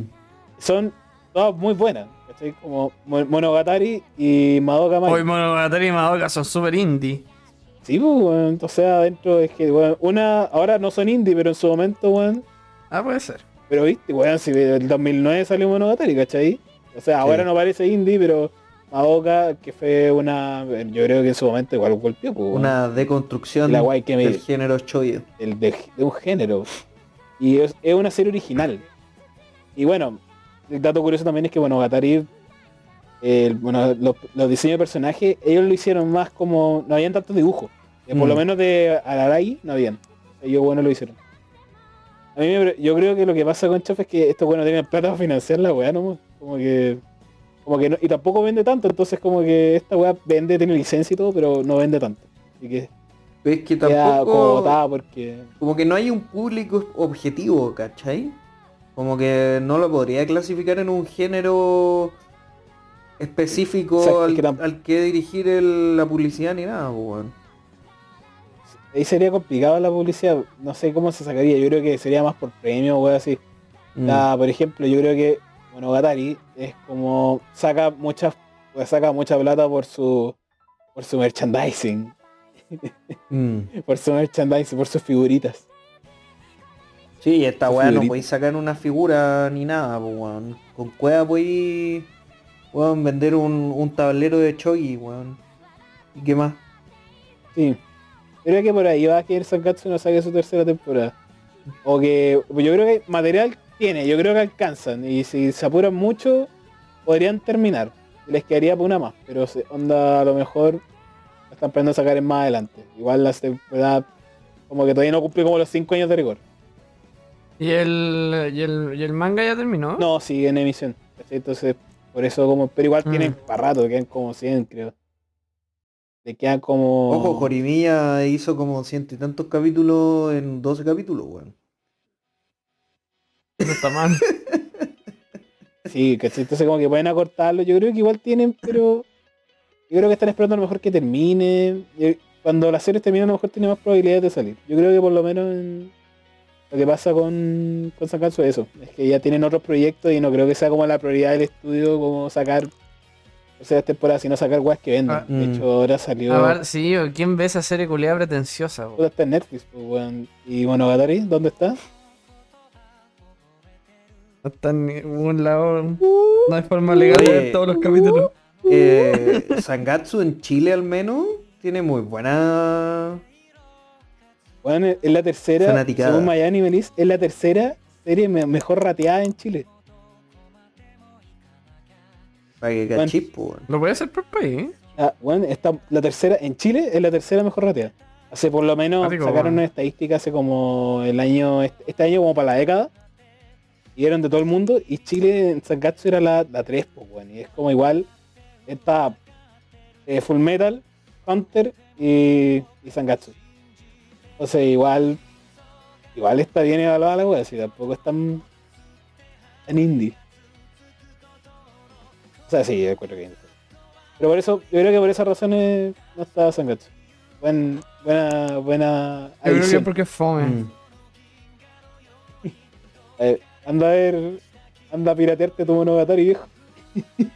Son todas muy buenas. ¿cachai? Como Mo- Monogatari y Madoka Magic. Hoy Monogatari y Madoka son super indie. Sí, pues, weón. O sea, adentro es que, weón, una, ahora no son indie, pero en su momento, weón. Ah, puede ser. Pero viste, weón, si el 2009 salió Monogatari, ¿cachai? O sea, ahora Sí. no parece indie, pero Madoka, que fue una, yo creo que en su momento igual golpeó, pues, una deconstrucción la guay que me- del género shoyo. el de, de un género. Y es, es una serie original. Y bueno, el dato curioso también es que Monogatari el- bueno, los, los diseños de personajes, ellos lo hicieron más como, no habían tantos dibujos. Eh, Por Mm. lo menos de Ararai no habían. Ellos bueno lo hicieron. A mí me- yo creo que lo que pasa con Chef es que estos buenos tienen plata para financiar la weá, ¿no? Como que. Como que no- y tampoco vende tanto, entonces como que esta weá vende, tiene licencia y todo, pero no vende tanto. Así que Es que queda como tampoco... botada porque. Como que no hay un público objetivo, ¿cachai? Como que no lo podría clasificar en un género específico O sea, es al, que tam- al que dirigir el- la publicidad ni nada, pues, weón. Ahí sería complicado la publicidad, no sé cómo se sacaría, yo creo que sería más por premio o así. Mm. La- por ejemplo, yo creo que Monogatari es como saca mucha pues, saca mucha plata por su por su merchandising, Mm. por su merchandising, por sus figuritas. Sí, y esta weá no podéis sacar una figura ni nada, pues, weón. Con cueva podéis vender un, un tablero de chogi, weón. ¿Y qué más? Sí. Creo que por ahí va a que el Sankatsu no saque su tercera temporada. O que yo creo que material tiene, yo creo que alcanzan. Y si se apuran mucho, podrían terminar. Les quedaría por una más. Pero se- onda a lo mejor la están pensando sacar en más adelante. Igual la temporada como que todavía no cumple como los 5 años de rigor. ¿Y el, y el, y el manga ya terminó? No, sigue en emisión. Entonces, por eso como. Pero igual Mm. tienen para rato, quedan como 100, creo. Le quedan como. Ojo, Jorimilla hizo como ciento y tantos capítulos en 12 capítulos, weón. No está mal. Sí, ¿cachai? Entonces como que pueden acortarlo. Yo creo que igual tienen, pero. Yo creo que están esperando a lo mejor que termine. Yo- Cuando la serie termine a lo mejor tiene más probabilidades de salir. Yo creo que por lo menos en- lo que pasa con, con Sankatsu es eso. Es que ya tienen otros proyectos y no creo que sea como la prioridad del estudio como sacar terceras temporadas, sino sacar weas que vendan. Ah. De Mm. hecho ahora salió. A ver, sí, ¿quién ve esa serie culiada pretenciosa? Puta, está en Netflix, pues, weón. Y Monogatari, ¿dónde está? No está en ningún lado. No hay forma legal de ver todos los capítulos. Eh, Sangatsu en Chile al menos tiene muy buena... Bueno, es la tercera, Fanaticada. según Miami Melis, es la tercera serie me- mejor rateada en Chile. Para que Bueno. Lo voy a hacer por país. ¿eh? Ah, bueno, está la tercera en Chile es la tercera mejor rateada. Hace por lo menos Marico, sacaron bueno. una estadística hace como el año este, año como para la década. Y eran de todo el mundo y Chile en Sankatsu era la, la 3, pues bueno, y es como igual está eh, Full Metal, Hunter y, y Sankatsu. Entonces igual igual está bien evaluada la wea, si tampoco es tan, tan indie. O sea, sí, yo encuentro que. Pero por eso, yo creo que por esas razones no está Sangatsu. Buen, buena, buena Yo creo que porque es fome. Mm. Eh, anda a ver, anda a piratearte tu monogatari, viejo.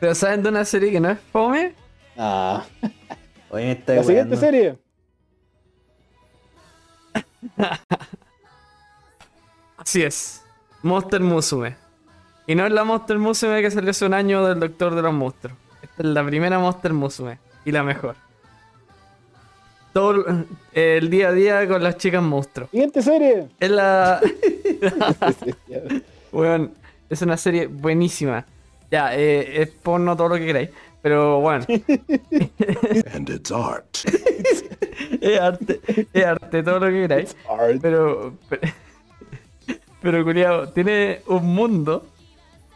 Pero ¿saben de una serie que no es fome? Ah, Oye, me está la siguiente weando. serie. Así es. Monster Musume. Y no es la Monster Musume que salió hace un año del Doctor de los Monstruos. Esta es la primera Monster Musume. Y la mejor. Todo el día a día con las chicas monstruos. Siguiente serie. Es la... Weón, es una serie buenísima. Ya, eh, es porno todo lo que queráis. Pero bueno, And it's art. es arte, es arte todo lo que queráis. Art. Pero, pero, pero culiao, tiene un mundo,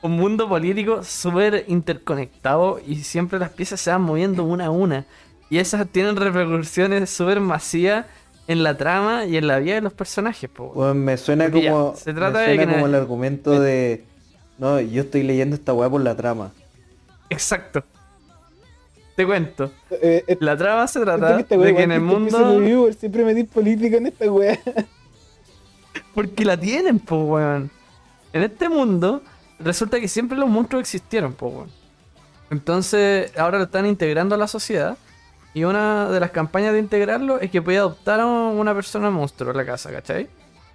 un mundo político súper interconectado y siempre las piezas se van moviendo una a una. Y esas tienen repercusiones súper masivas en la trama y en la vida de los personajes, po. weón. Weón, me suena Porque ya, como, se trata me de suena que como el argumento de... No, yo estoy leyendo esta weá por la trama. Exacto. Te cuento. Eh, eh, La trama se trata esta wea de que en el mundo... reviewer, siempre metí política en esta wea. Porque la tienen, po, weón. En este mundo, resulta que siempre los monstruos existieron, po, weón. Entonces, ahora lo están integrando a la sociedad. Y una de las campañas de integrarlo es que puede adoptar a una persona monstruo en la casa, ¿cachai?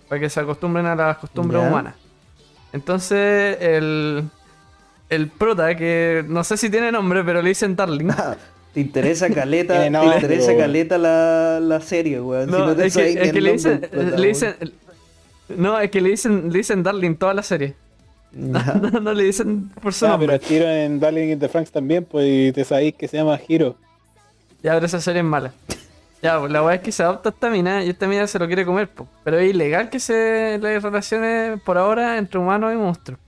Para que se acostumbren a las costumbres humanas. Entonces, el. El prota, que no sé si tiene nombre, pero le dicen Darling. Te interesa caleta, te nombre, interesa caleta la, la serie, weón. Si No, no te es, que, es que le dicen, prota, le dicen. No, es que le dicen, le dicen Darling toda la serie. Ya. No, no le dicen por su Ah, pero nombre. el tiro en Darling in the Franks también, pues y te sabéis que se llama Hiro. Ya, pero esa serie es mala. Ya, pues la weá es que se adopta esta mina y esta mina se lo quiere comer, po. Pero es ilegal que se le relaciones por ahora entre humanos y monstruos.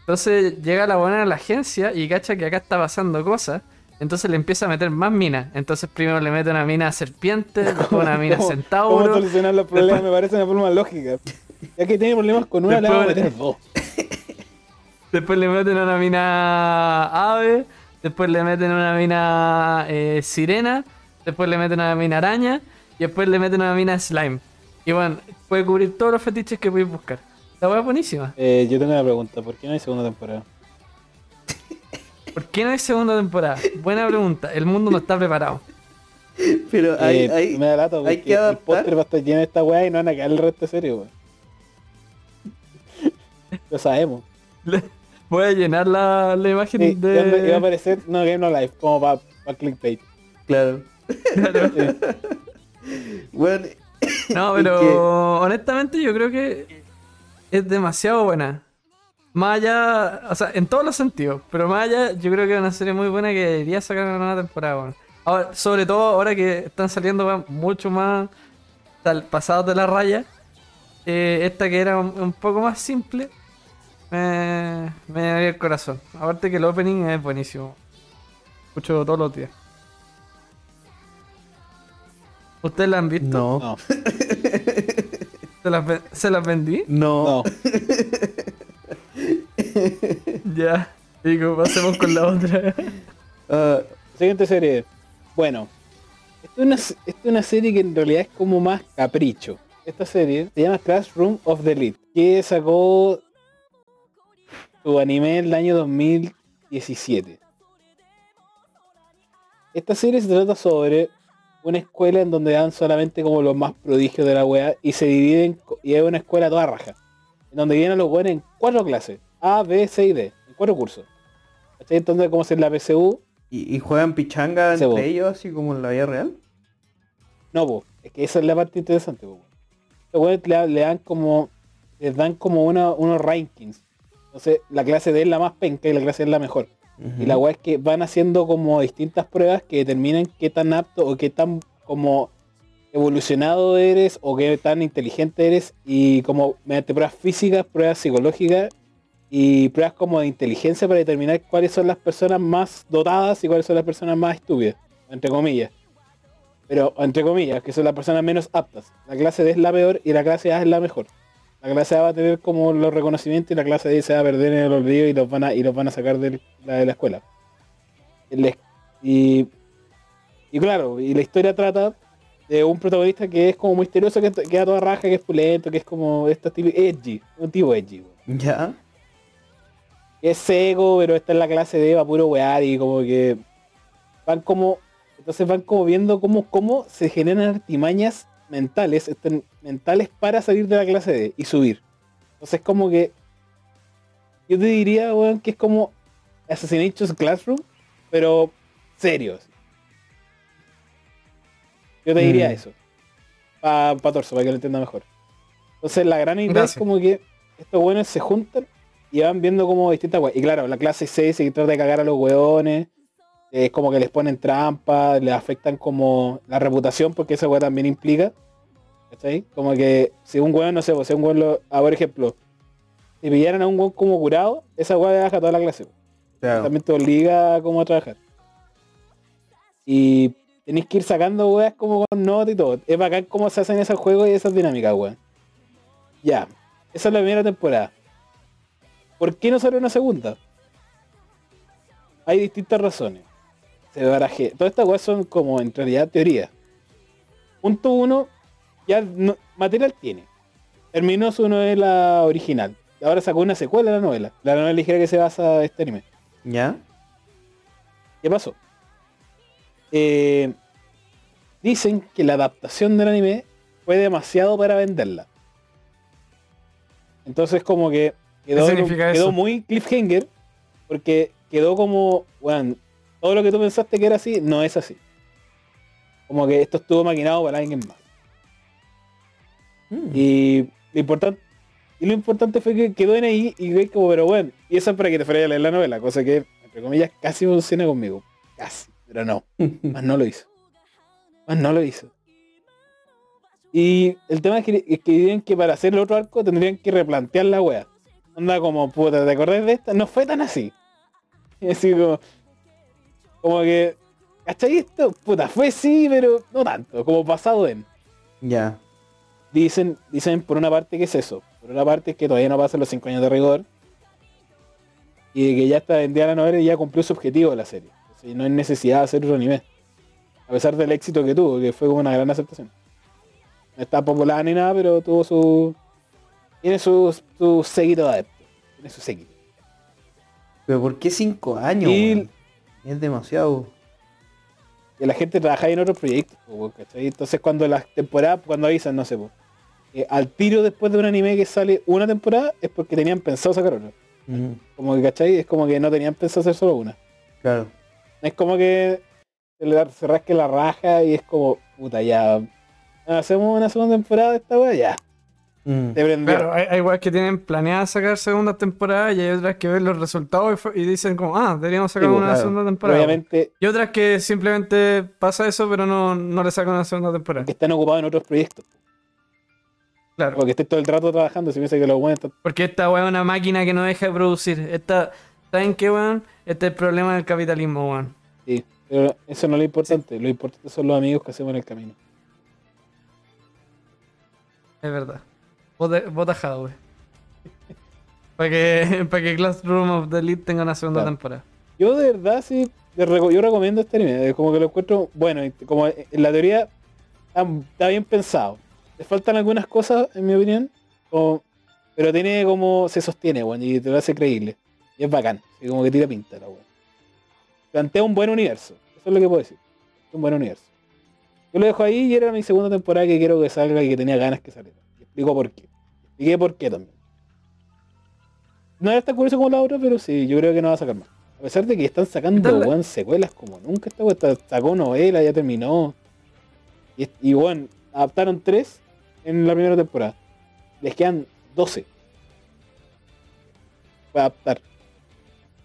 Entonces llega la buena a la agencia y cacha que acá está pasando cosas. Entonces le empieza a meter más minas. Entonces primero le mete una mina serpiente, después una mina ¿Cómo- ¿Cómo centauro. solucionar los problemas? Me parece una forma lógica. Ya que tiene problemas con una, le vamos a Después- meter dos. Después le meten una mina ave. Después le meten una mina eh, sirena. Después le meten una mina araña. Y después le meten una mina slime. Y bueno, puede cubrir todos los fetiches que podéis buscar. La weá es buenísima. Eh, yo tengo una pregunta, ¿por qué no hay segunda temporada? ¿Por qué no hay segunda temporada? Buena pregunta. El mundo no está preparado. Pero hay, Eh, hay, me da lata porque hay que el adaptar. póster va a estar lleno de esta weá y no van a quedar el resto de serie, weón. Lo sabemos. Voy a llenar la, la imagen Sí, iba a- iba a de. aparecer no Game No Life, como para clickbait. Claro. Claro. Bueno, No, pero que- honestamente yo creo que es demasiado buena. Más allá, o sea, en todos los sentidos, pero más allá, yo creo que es una serie muy buena que debería sacar una nueva temporada. Ahora, sobre todo ahora que están saliendo mucho más tal, pasados de la raya. Eh, esta que era un, un poco más simple, me, me dio el corazón. Aparte que el opening es buenísimo. Escucho todos los días. ¿Ustedes la han visto? no, No, ¿Se las, ven- ¿Se las vendí? no. no. Ya. Digo, pasemos con la otra. Ah, Siguiente serie. Bueno, esta es, una, esto es una serie que en realidad es como más capricho. Esta serie se llama Classroom of the Elite, que sacó su anime en el año 2017. Esta serie se trata sobre una escuela en donde dan solamente como los más prodigios de la wea y se dividen y es una escuela toda raja. En donde vienen los buenos en cuatro clases. A, B, C y D. En cuatro cursos. ¿Cachai? Entonces como ser la PSU, ¿Y, y juegan pichanga entre ellos así como en la vida real? No, po, es que esa es la parte interesante, po. Weones le, le dan como. Les dan como una- unos rankings. Entonces, la clase D es la más penca y la clase D es la mejor. Y la weá es que van haciendo como distintas pruebas que determinan qué tan apto o qué tan como evolucionado eres o qué tan inteligente eres y como mediante pruebas físicas, pruebas psicológicas y pruebas como de inteligencia para determinar cuáles son las personas más dotadas y cuáles son las personas más estúpidas, entre comillas. Pero entre comillas, que son las personas menos aptas. La clase D es la peor y la clase A es la mejor. La clase A va a tener como los reconocimientos y la clase D se va a perder en el olvido y los van a, y los van a sacar de la, de la escuela. El- y, y claro, y la historia trata de un protagonista que es como misterioso, que queda toda raja, que es pulento, que es como este tipo edgy, un tipo edgy. Ya. Es seco, pero está en la clase D, va puro wear y como que van como, entonces van como viendo cómo, cómo se generan artimañas mentales, este, mentales para salir de la clase D y subir. Entonces como que yo te diría, weón, que es como Assassinations Classroom, pero serios. Yo te diría Mm. eso. Para pa Torso, para que lo entienda mejor. Entonces la gran idea Gracias. es como que estos buenos se juntan y van viendo como distintas weas. Y claro, la clase C se trata de cagar a los weones. Es como que les ponen trampas, les afectan como la reputación, porque esa wea también implica. ¿Cachai? Como que si un weón, no sé, pues, si un weón lo. ah, por ejemplo, si pillaran a un weón como curado, esa wea le baja toda la clase. Claro. También te obliga como a trabajar. Y tenéis que ir sacando weas como con nota y todo. Es bacán cómo se hacen esos juegos y esas dinámicas, weón. Ya. Esa es la primera temporada. ¿Por qué no sale una segunda? Hay distintas razones. Se baraje. Todas estas weas son como en realidad teorías. Punto uno, ya no- material tiene. Terminó su novela original. Ahora sacó una secuela de la novela. La novela ligera que se basa este anime. ¿Ya? ¿Qué pasó? Eh, dicen que la adaptación del anime fue demasiado para venderla. Entonces como que quedó, quedó muy cliffhanger porque quedó como, bueno, todo lo que tú pensaste que era así, no es así. Como que esto estuvo maquinado para alguien más. Mm. Y lo importante, Y lo importante fue que quedó en ahí y ve como, pero bueno, y eso es para que te fuera a leer la novela, cosa que, entre comillas, casi funciona conmigo. Casi, pero no. Más no lo hizo. Más no lo hizo. Y el tema es que, es que dirían que para hacer el otro arco tendrían que replantear la wea. Onda como, puta, ¿te acordás de esta? No fue tan así. Y así como, como que, ¿cachai esto? Puta, fue sí, pero no tanto, como pasado en. Ya. Dicen, dicen por una parte que es eso. Por una parte es que todavía no pasan los 5 años de rigor. Y de que ya está vendida la novela y ya cumplió su objetivo de la serie. O sea, no hay necesidad de hacer otro anime. A pesar del éxito que tuvo, que fue como una gran aceptación. No está popular ni nada, pero tuvo su. Tiene su, su seguido de adeptos. Tiene su seguido. Pero ¿por qué cinco años? Y- weón? Es demasiado. Y la gente trabaja en otros proyectos, ¿cachai? Entonces cuando las temporadas, cuando avisan, no sé, po, eh, al tiro después de un anime que sale una temporada, es porque tenían pensado sacar otro. Mm, Como que, ¿cachai? Es como que no tenían pensado hacer solo una. claro. Es como que se, le- se rasque la raja y es como, puta, ya. Hacemos una segunda temporada de esta weá, ya. Mm. Claro, hay, hay weas que tienen planeada sacar segunda temporada y hay otras que ven los resultados y, dicen como, ah, deberíamos sacar Sí, pues, una claro. segunda Pero temporada. obviamente Y otras que simplemente pasa eso, pero no, no le sacan una segunda temporada. que están ocupados en otros proyectos. Claro. Porque estés todo el rato trabajando, si piensa que los buenos están Porque esta weá es una máquina que no deja de producir. Esta, ¿Saben qué, weón? Este es el problema del capitalismo, weón. Sí, pero eso no es lo importante. Lo importante son los amigos que hacemos en el camino. Es verdad. Vota, Hadwe. Para que, para que Classroom of the Elite tenga una segunda Claro. temporada. Yo de verdad sí, yo recomiendo este anime. eh, Como que lo encuentro bueno. Como en la teoría está, está bien pensado. Le faltan algunas cosas, en mi opinión. como- pero tiene como se sostiene, bueno, y te lo hace creíble. Y es bacán. Y como que tira pinta la weón. Plantea un buen universo. Eso es lo que puedo decir. Un buen universo. Yo lo dejo ahí y era mi segunda temporada que quiero que salga y que tenía ganas que saliera. Explico por qué. Expliqué por qué también. No era tan curioso como la otra, pero sí, yo creo que no va a sacar más. A pesar de que están sacando weón, secuelas como nunca esta está- sacó novela, ya terminó. Y, y bueno, adaptaron tres en la primera temporada. Les quedan 12. Para adaptar.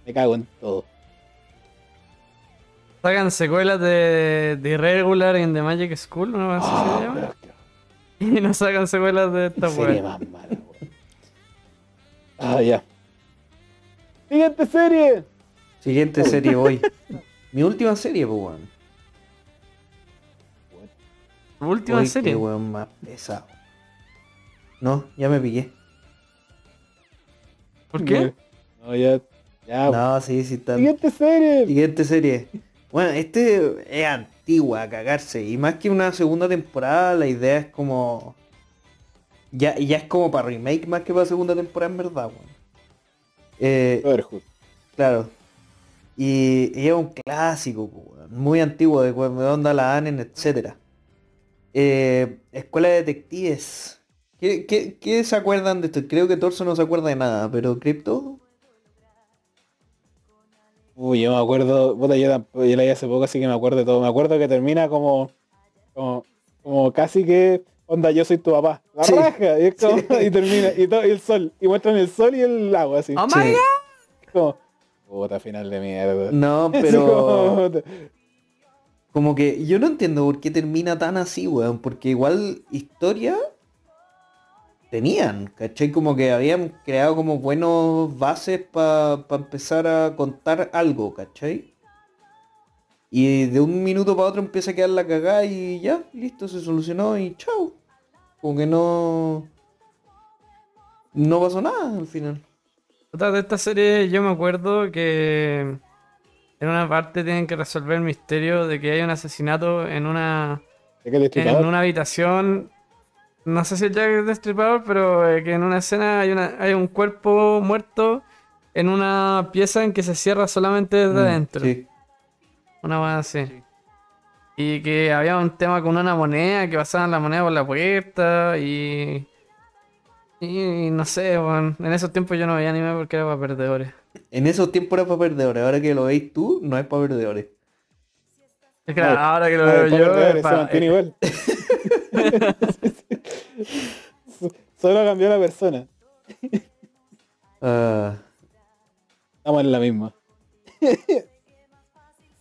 Me cago en todo. Sacan secuelas de, de Irregular in the Magic School, ¿no? Ah, se llama. pero es que- Y no sacan secuelas de esta serie weá. más mala, weón. Ah, ya. Siguiente serie. Siguiente serie voy. Mi última serie, pues, weón. Última Uy, serie. qué weón más pesado. No, ya me piqué. ¿Por qué? No, ya. Ya. No, sí, sí está. Siguiente serie. Siguiente serie. Bueno, este es antigua a cagarse. Y más que una segunda temporada, la idea es como. Ya, ya es como para remake más que para segunda temporada en verdad, weón. Eh, claro. Y, y es un clásico, weón, muy antiguo, de cuando onda la Anen, etcétera. Eh, Escuela de Detectives. ¿Qué, qué, qué se acuerdan de esto? Creo que Torso no se acuerda de nada, pero Crypto. Uy, yo me acuerdo, puta, yo, tampoco- yo la vi hace poco, así que me acuerdo de todo. Me acuerdo que termina como, como, como casi que, onda, yo soy tu papá. La Sí. raja, y, es como- y termina, y, todo, y el sol, y muestran el sol y el agua, así. ¡Oh my Sí. god! Como, puta, final de mierda. No, pero... como- Como que yo no entiendo por qué termina tan así, weón. Porque igual historia tenían, ¿cachai? Como que habían creado como buenos bases para empezar a contar algo, ¿cachai? Y de un minuto para otro empieza a quedar la cagada y ya, listo, se solucionó y chao. Como que no... No pasó nada al final. De esta serie yo me acuerdo que en una parte tienen que resolver el misterio de que hay un asesinato en una ¿De qué el en una habitación. No sé si es Jack el Destripador, pero eh, que en una escena hay, una, hay un cuerpo muerto en una pieza en que se cierra solamente desde Mm, adentro. Sí. Una buena así. Y que había un tema con una moneda, que pasaban la moneda por la puerta y... Y no sé, weón. en esos tiempos yo no veía anime porque era para perdedores. En esos tiempos era para perdedores. Ahora que lo veis tú, no es para perdedores. Es que ahora que lo veo yo... es se mantiene eh, igual. Solo cambió la persona. Ah, Estamos en la misma.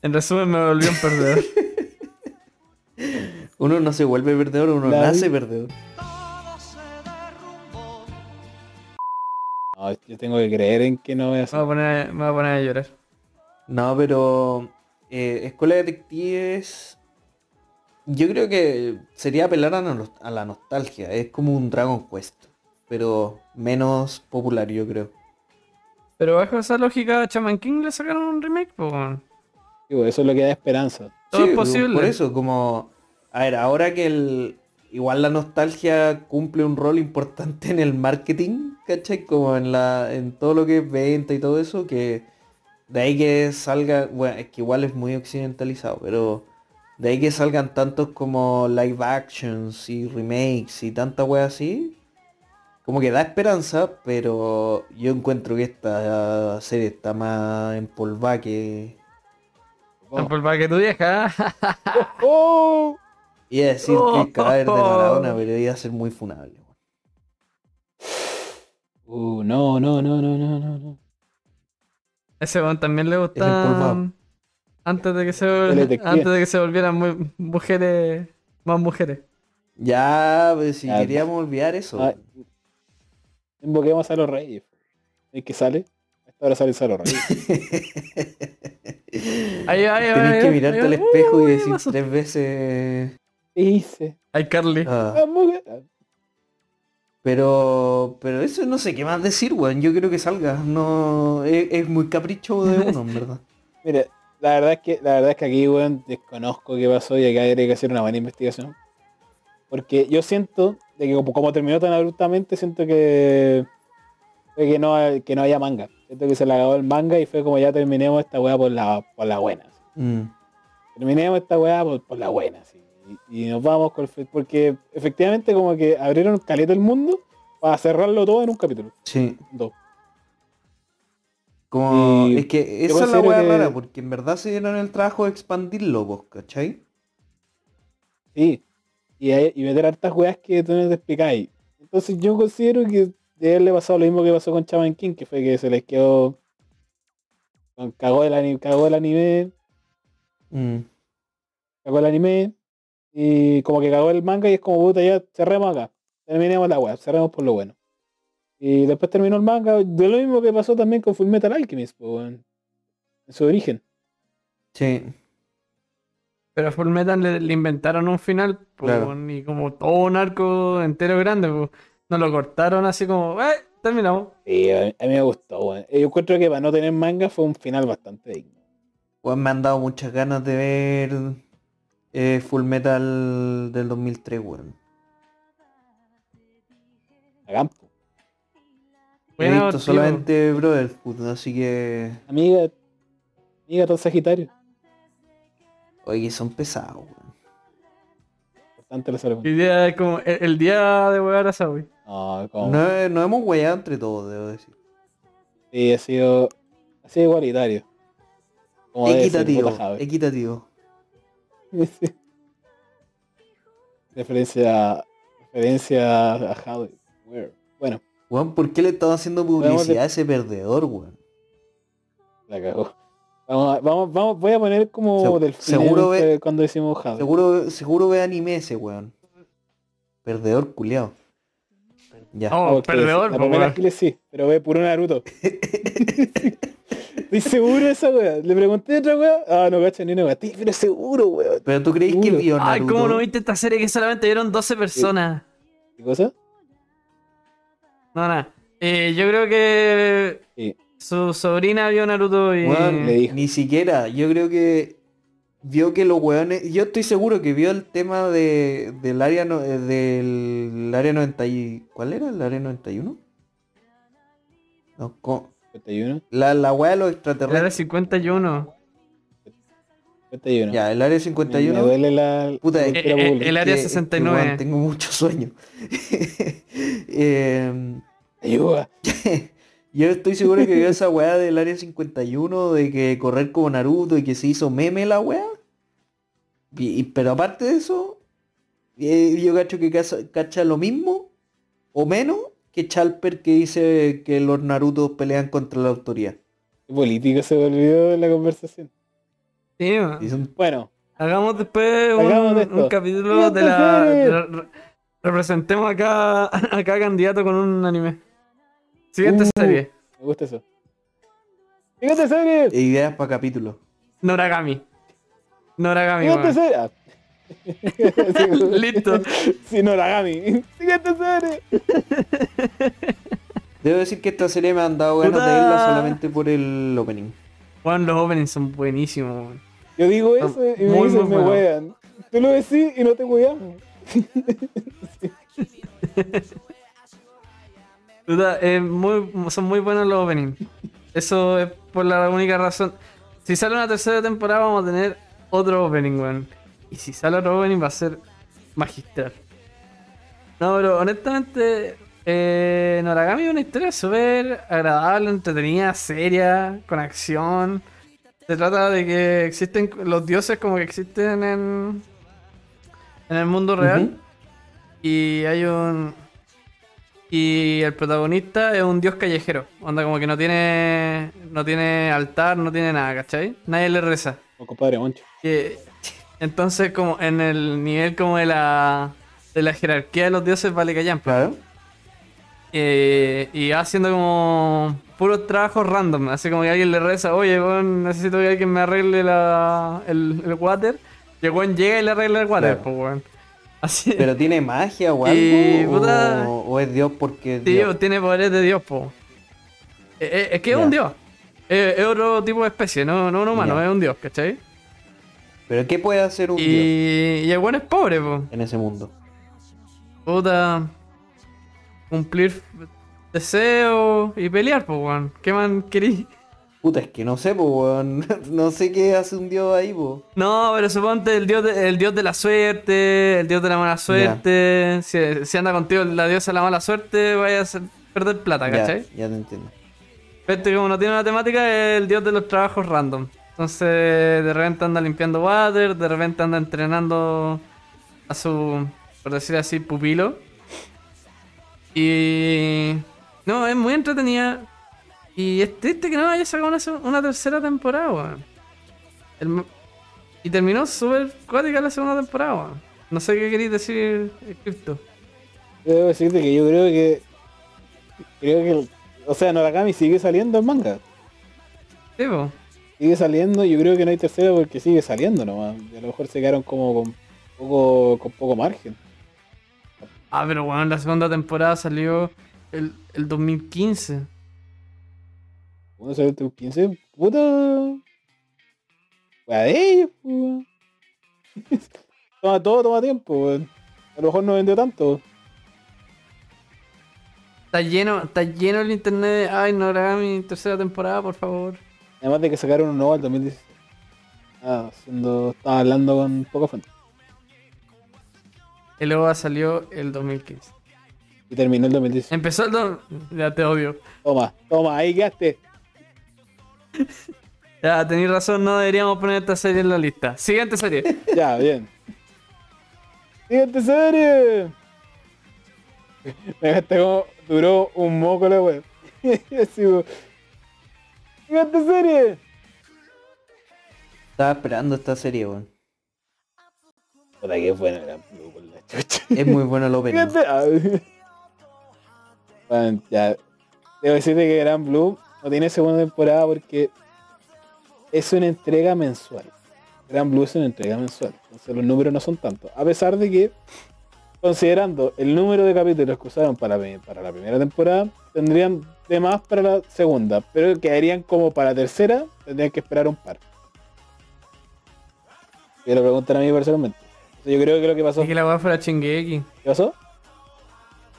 En resumen, me volvió un perdedor. uno no se vuelve perdedor, uno La- nace perdedor. No, yo tengo que creer en que no voy a Me voy a poner, me voy a, poner a llorar. No, pero eh, Escuela de Detectives, yo creo que sería apelar a, no- a la nostalgia. Es como un Dragon Quest, pero menos popular, yo creo. Pero bajo esa lógica, Chaman King le sacaron un remake, pues. eso es lo que da esperanza. Todo es posible. Por eso, como... A ver, ahora que el... Igual la nostalgia cumple un rol importante en el marketing, ¿cachai? Como en la en todo lo que es venta y todo eso, que de ahí que salga, bueno, es que igual es muy occidentalizado, pero de ahí que salgan tantos como live actions y remakes y tanta wea así, como que da esperanza, pero yo encuentro que esta serie está más empolvada que... Oh. Para que tu vieja. ¡Oh! Iba a decir que el cadáver de Maradona, pero iba a ser muy funable. weón. Uh, no, no, no, no, no, no, no. Ese weón también le Es empolvado. gusta. Antes de que se antes de que se volvieran muy mujeres. Más mujeres. Ya, pues si queríamos olvidar eso. Ah, invoquemos a los reyes. ¿El que sale? A esta hora sale a los reyes. Ahí ahí Tenés ahí que mirarte ahí al espejo y decir tres veces. ¿Qué hice? Ay, Carly. ah. Pero, pero eso no sé qué más decir, weón. Yo quiero que salga. No, es, es muy capricho de uno, en verdad. Mira, la verdad es que la verdad es que aquí, weón, desconozco qué pasó y acá habría que hacer una buena investigación. Porque yo siento de que como, como terminó tan abruptamente, siento que fue que no, que no haya manga. Siento que se le acabó el manga y fue como ya terminemos esta weá por la, por la buena. Mm. Terminemos esta weá por, por la buena, sí. Y, y nos vamos con el porque efectivamente como que abrieron caleta el mundo para cerrarlo todo en un capítulo. Sí. Dos. Como, Y es que esa es la weá que- rara, porque en verdad se dieron el trabajo de expandirlo, vos, ¿cachai? Sí. Y, hay- y meter hartas weas que tú no te explicáis. Entonces yo considero que de él le pasó lo mismo que pasó con Chaman King, que fue que se les quedó. Cagó el, ani- cagó el anime. Mm. Cagó el anime. Y como que cagó el manga y es como puta ya cerremos acá. Terminemos la wea, cerremos por lo bueno. Y después terminó el manga. De lo mismo que pasó también con Full Metal Alchemist, weón. en su origen. Sí. Pero a Full Metal le, le inventaron un final. Claro. Y como todo un arco entero grande. po. No lo cortaron así como. ¡Eh! Terminamos. Sí, a mí, a mí me gustó, weón. Yo encuentro que para no tener manga fue un final bastante digno. Weón, me han dado muchas ganas de ver eh, Full Metal del 2003, weón. A campo. He Bueno, visto tío. solamente Brotherhood, así que... Amiga, amiga todo Sagitario. Oye, son pesados, weón. Importante la. Hoy día es como el, el día de jugar a Sawi. No, como. No, nos hemos hueado entre todos, debo decir. Sí, ha sido. Ha sido igualitario. Como Equitativo, equitativo. Sí. Referencia. Referencia a Javi. Weird. Bueno, Weón, ¿por qué le estaba haciendo publicidad a ese perdedor, weón? la cagó. Vamos, vamos, vamos, voy a poner como Se- del seguro ve- cuando decimos Javi. Seguro, seguro ve anime ese, weón. Perdedor culiao. Ya. Oh, porque perdedor, La primera weón. Aquiles sí, pero ve puro Naruto. Estoy seguro de esa wea. Le pregunté a otra wea. Ah, no cacha ni una. Estoy pero seguro, weón. Pero tú crees que vio Ay, Naruto? ¿cómo no viste esta serie que solamente vieron 12 personas? ¿Qué cosa? No, nada. Eh, yo creo que Sí. su sobrina vio Naruto y. Weón, Le dijo. ni siquiera. Yo creo que vio que los weones. Yo estoy seguro que vio el tema de, del área no- eh, del área 90 y. ¿Cuál era? ¿El área 91? No, co- 51. la, la weá de los Era de extraterrestres. 51. 51. Ya, el área Me, me 51. duele la. Puta, eh, eh, popular. el área que- que, 69. weón, tengo mucho sueño. Em, Ayuda. Yo estoy seguro que vio esa weá del área 51, de que correr como Naruto y que se hizo meme la weá. Y- y- pero aparte de eso, eh, yo cacho que cacha, cacha lo mismo o menos que Chalper que dice que los Naruto pelean contra la autoridad. Qué político se volvió la conversación. Sí, Bueno, Hagamos después un, Hagamos capítulo de la, de Representemos acá a cada candidato con un anime. Siguiente Uh. serie. me gusta eso. Siguiente serie. ideas para capítulo. Noragami. Noragami, Siguiente serie. Listo. Sí, Noragami. Siguiente serie. Debo decir que esta serie me han dado ganas de verla solamente por el opening. Juan, los openings son buenísimos. Yo digo eso y me muy, dicen, muy me wean. Tú lo decís y no te weamos. Es muy, son muy buenos los openings. Eso es por la única razón. Si sale una tercera temporada vamos a tener otro opening, weón. Y si sale opening va a ser magistral. No, pero honestamente, eh, Noragami es una historia súper agradable, entretenida, seria, con acción. Se trata de que existen los dioses como que existen en, en el mundo real. Y hay un. Y el protagonista es un dios callejero. Onda como que no tiene. No tiene altar, no tiene nada, ¿cachai? Nadie le reza. O compadre Moncho. Que- entonces, como en el nivel como de la. De la jerarquía de los dioses, vale callan. Claro. Eh, y va haciendo como puros trabajos random. Así como que alguien le reza, oye, weón, necesito que alguien me arregle la, el, el water. Y el weón llega y le arregla el water, Claro. pues weón. Así. Pero tiene magia o algo. Y, o, puta- o es Dios porque es Dios. tiene poderes de Dios, po. Eh, eh, es que es un Dios. Eh, es otro tipo de especie, no, no un humano, es un Dios, ¿cachai? Pero ¿qué puede hacer un Dios Y, y el bueno es pobre, po. en ese mundo? Puta. Cumplir deseos y pelear, po, weón. ¿Qué man querí? Puta, es que no sé, po, weón. No sé qué hace un Dios ahí, po. No, pero suponte el dios, de, el dios de la suerte, el dios de la mala suerte. Si, si anda contigo la diosa de la mala suerte, vaya a perder plata, Ya, ¿cachai? ya te entiendo. Este como no tiene una temática es el dios de los trabajos random. Entonces de repente anda limpiando water, de repente anda entrenando a su, por decir así, pupilo. Y... No, es muy entretenida. Y es triste que no haya sacado una, tercera temporada. El y terminó súper cuática la segunda temporada, weón. No sé qué queréis decir, Crypto. Debo decirte que yo creo que. Creo que. o sea, Noragami sigue saliendo el manga. Sí, po. Sigue saliendo, yo creo que no hay tercera porque sigue saliendo nomás. A lo mejor se quedaron como con poco, con poco margen. Ah, pero bueno, la segunda temporada salió el, el 2015. ¿Cuándo salió el 15? Puta. Wea de ellos, weón. Toma todo, toma tiempo, weón. A lo mejor no vendió tanto. Está lleno, está lleno el internet. de, Ay, no grabé mi tercera temporada, por favor. Además de que sacaron un nuevo al 2016. Ah, haciendo. Estaba hablando con poca fuente. El OVA salió el 2015. Y terminó el 2016. Empezó el... do- Ya te odio. Toma, toma, ahí quedaste. Ya, tenéis razón, no deberíamos poner esta serie en la lista. Siguiente serie. Ya, bien. Siguiente serie. Me dejaste como. Duró un moco la web. Serie. Estaba esperando esta serie, weón. Puta que buena Gran Blue por la chucha. Es muy bueno el opening. Siguiente. Ah, Bueno, ya. Debo decirte que Gran Blue no tiene segunda temporada porque es una entrega mensual. Gran Blue es una entrega mensual. Entonces los números no son tantos. A pesar de que, considerando el número de capítulos que usaron para, para la primera temporada, tendrían de más para la segunda. Pero quedarían como para la tercera, tendrían que esperar un par. Y lo preguntan a mí personalmente. Entonces, yo creo que lo que pasó. Ni que la weá fuera Chingeki. ¿Qué pasó?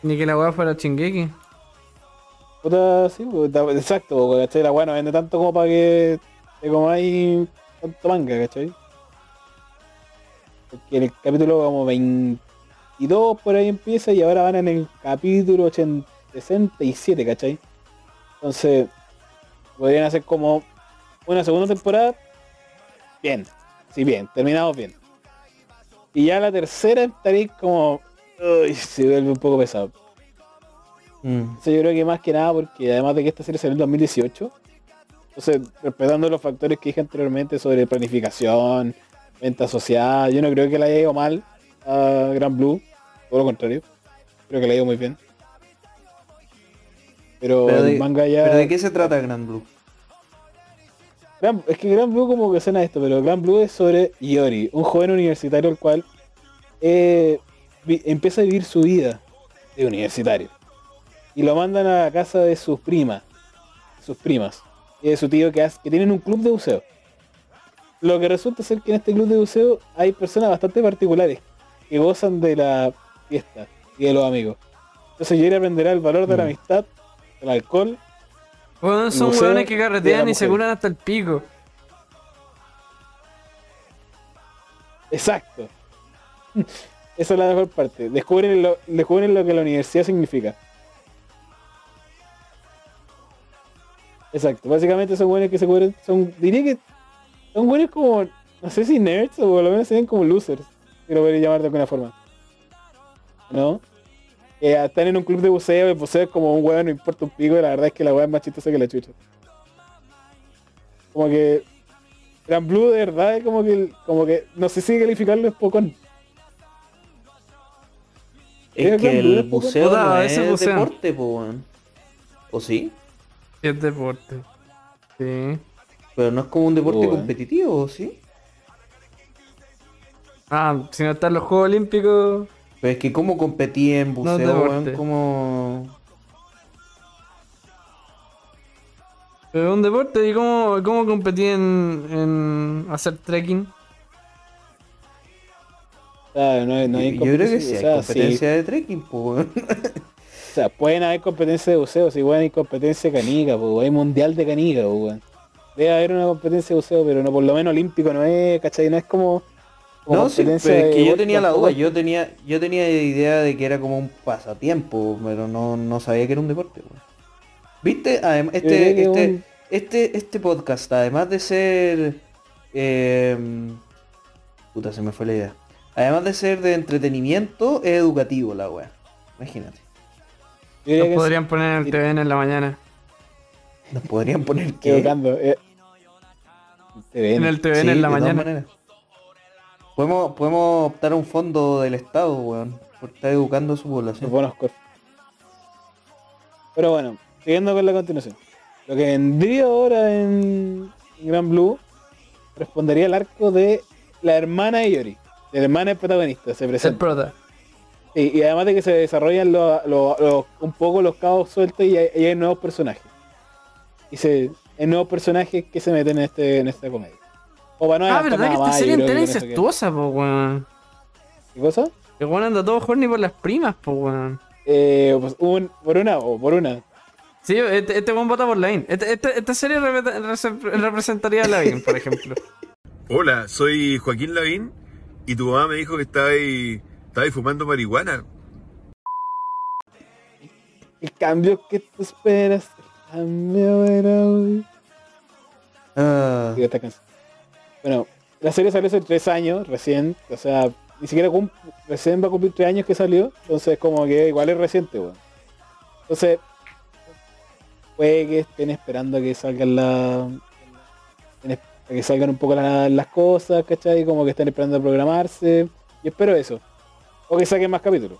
Ni que la weá fuera Chingeki. Puta, sí, puta, exacto, porque, ¿cachai? La weá no vende tanto como para que te comáis tanto manga, ¿cachai? Porque en el capítulo como 22 por ahí empieza y ahora van en el capítulo 80 67, ¿cachai? Entonces, podrían hacer como una segunda temporada, bien, sí, bien, terminamos bien. Y ya la tercera estaréis como, uy, se vuelve un poco pesado. Mm. Eso yo creo que más que nada porque además de que esta serie salió en 2018, entonces respetando los factores que dije anteriormente sobre planificación, venta asociada, yo no creo que le haya ido mal a Gran Blue, todo lo contrario, creo que le ha ido muy bien. Pero, Pero el de- manga ya... ¿Pero de qué se trata Grand Blue? Gran- es que Gran Blue como que suena esto, pero Gran Blue es sobre Iori, un joven universitario el cual eh, vi- empieza a vivir su vida de universitario. Y lo mandan a la casa de sus primas, sus primas, y de su tío que, hace- que tienen un club de buceo. Lo que resulta ser que en este club de buceo hay personas bastante particulares que gozan de la fiesta y de los amigos. Entonces Yori aprenderá el valor de la Mm. amistad, del alcohol El son museo que carretean y se curan hasta el pico. Exacto. Esa es la mejor parte. Descubren lo, descubren lo que la universidad significa. Exacto. Básicamente son buenos que se cubren. Son, diría que son buenos como, no sé si nerds o por lo menos serían como losers. Si lo podría llamar de alguna forma. ¿No? Están en un club de buceo y buceo es como un huevo, no importa un pico. Y la verdad es que la hueá es más chistosa que la chucha. Como que Gran Blue de verdad es como que, como que no sé si calificarlo es pocón. Es que el es buceo no a es veces bucean. deporte, po, weón. ¿O sí? Es deporte. Sí. Pero no es como un deporte Weón. competitivo, ¿o sí? Ah, si no están los Juegos Olímpicos. Pero es que cómo competí en buceo, weón, como... Es un deporte. ¿Y cómo, cómo competí en, en hacer trekking? O sea, no, hay- no hay Yo creo que sí, hay o sea, competencia de trekking. O sea, pueden haber competencia de buceo, si pueden hay competencia de canica, pues, hay mundial de canica, pues, weón. Debe haber una competencia de buceo, pero no por lo menos olímpico no es, ¿cachai? No es como No, sí, pero es que yo tenía la duda, yo tenía, yo tenía idea de que era como un pasatiempo, pero no, no sabía que era un deporte, weón. ¿Viste? Además, este, este, un- este, este podcast, además de ser... eh, puta, se me fue la idea. Además de ser de entretenimiento, es educativo la weá. Imagínate. Nos podrían poner en el sí. TVN en la mañana. Nos podrían poner que... educando, eh. TVN. En el TVN en la mañana. Podemos, podemos optar a un fondo del Estado, weón. Por estar educando a su Los población. Pero bueno, siguiendo con la continuación. Lo que vendría ahora en, en Gran Blue respondería al arco de la hermana de Yori. La hermana del protagonista, se El presenta. prota. Y, y además de que se desarrollan lo- lo- lo- un poco los cabos sueltos y hay, y hay nuevos personajes. Y se, hay nuevos personajes que se meten en este en esta comedia. O para no Ah, verdad que esta serie entera es incestuosa, po, weón. ¿Qué cosa? El weón anda todo horny por las primas, po, weón. Eh, pues, un- por una o por una. Sí, este, este weón vota por Lavín. Este, este- esta serie repre- rese- representaría a Lavín, por ejemplo. Hola, soy Joaquín Lavín y tu mamá me dijo que estaba ahí, estaba ahí fumando marihuana. El cambio que tú esperas, el cambio era hoy. Ah, Digo, esta canción. Bueno, la serie salió hace tres años, recién, o sea, ni siquiera recién va a cumplir tres años que salió, entonces como que igual es reciente, weón. Entonces, puede que estén esperando a que salgan la... a que salgan un poco la- las cosas, ¿cachai? Como que están esperando a programarse. Y espero eso. O que saquen más capítulos.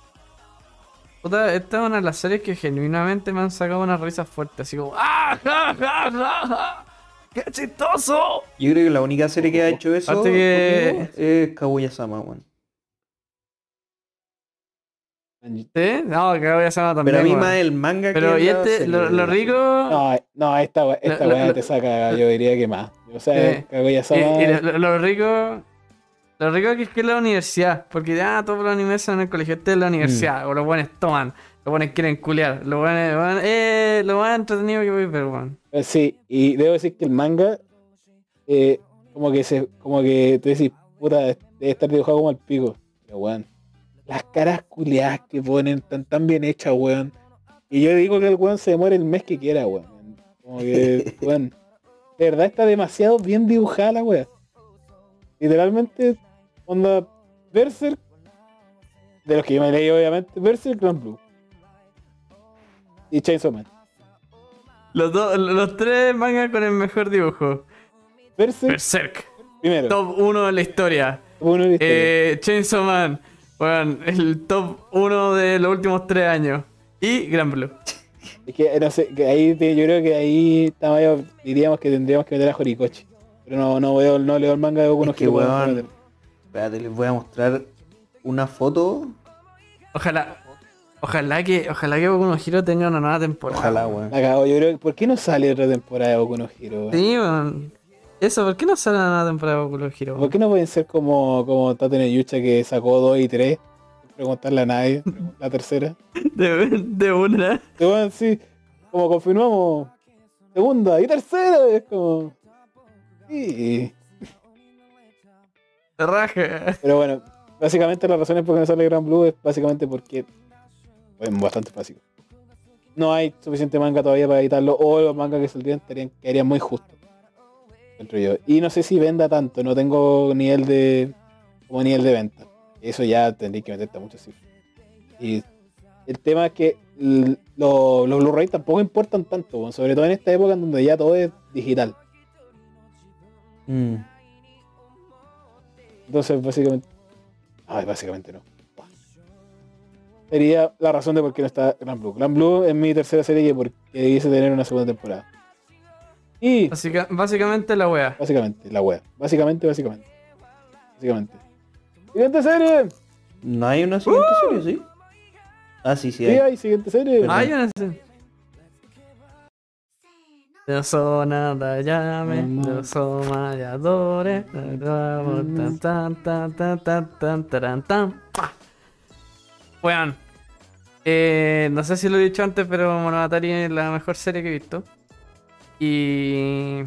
Puta, esta es una de las series que genuinamente me han sacado unas risas fuertes, así como ¡Ah! ja, ja, ja! ¡Qué chistoso! yo creo que la única serie que ha hecho eso que- es Kaguya-sama, weón. ¿Sí? No, que voy a hacer también. Pero a mí más el manga Pero que y este, serie, lo, lo rico. No, no, esta, esta Lo- weá lo- te saca, yo diría que más. O sea, Sí. Kaguya-sama- Y, y lo, rico. Lo rico que es que es la universidad. Porque ya todos los animes son en el colegio. Este es la universidad. O los buenos toman. Los buenos quieren culiar. Los buenos. weón, Eh, lo más entretenido que voy a ver, weón. Eh, Sí, y debo decir que el manga, eh, como que se, como que tú decís, puta, debe estar dibujado como el pico. Pero weón, las caras culiadas que ponen están tan bien hechas, weón. Y yo digo que el weón se muere el mes que quiera, weón. Como que, weón, de verdad está demasiado bien dibujada la weá. Literalmente, onda, Berserk, de los que yo me leí obviamente, Berserk Grand Blue. Y Chainsaw Man. Los, dos, los tres mangas con el mejor dibujo. Berserk, Berserk. primero. Top 1 de la historia. Uno de la historia. Eh, Chainsaw Man. Bueno, el top 1 de los últimos 3 años. Y Gran Blue. Es que no sé, que ahí yo creo que ahí ahí, diríamos que tendríamos que meter a Horikoshi. Pero no, no veo, no leo el manga de Boku no Es que, weón. Espérate, les voy a mostrar una foto. Ojalá. Ojalá que, ojalá que Boku no Hero tenga una nueva temporada. Ojalá, weón. Yo creo, ¿por qué no sale otra temporada de Boku no Hero? weón? Sí, weón. Eso, ¿por qué no sale una nueva temporada de Boku no Hero? ¿Por qué no pueden ser como, como Tate Yucha que sacó 2 y 3? Preguntarle a nadie, la tercera. De, de una. Y bueno, sí, como confirmamos, segunda y tercera, es como... Sí. De raja. Pero bueno, básicamente las razones por qué no sale Gran Blue es básicamente porque bastante fácil. No hay suficiente manga todavía para editarlo, o los mangas que saldrían estarían, quedarían muy justos. Yo. Y no sé si venda tanto, no tengo nivel de. como nivel de venta. Eso ya tendría que meterte a muchas cifras. Y el tema es que lo- los Blu-ray tampoco importan tanto, sobre todo en esta época en donde ya todo es digital. Mm. Entonces, básicamente. Ay, básicamente no. Sería la razón de por qué no está Gran Blue. Gran Blue es mi tercera serie que porque debiese tener una segunda temporada. Y Básica- básicamente la wea. básicamente, la wea. Básicamente, básicamente. Básicamente. Siguiente serie. ¿No hay una siguiente serie, sí? Ah, sí, sí Sí, hay. hay siguiente serie. Perdón. Yo no sé. Yo soy nada, llame, yo soy mayadores. Tan, tan, tan, tan, tan, tan, taran, tan. Weón, eh, no sé si lo he dicho antes, pero Monogatari es la mejor serie que he visto. Y.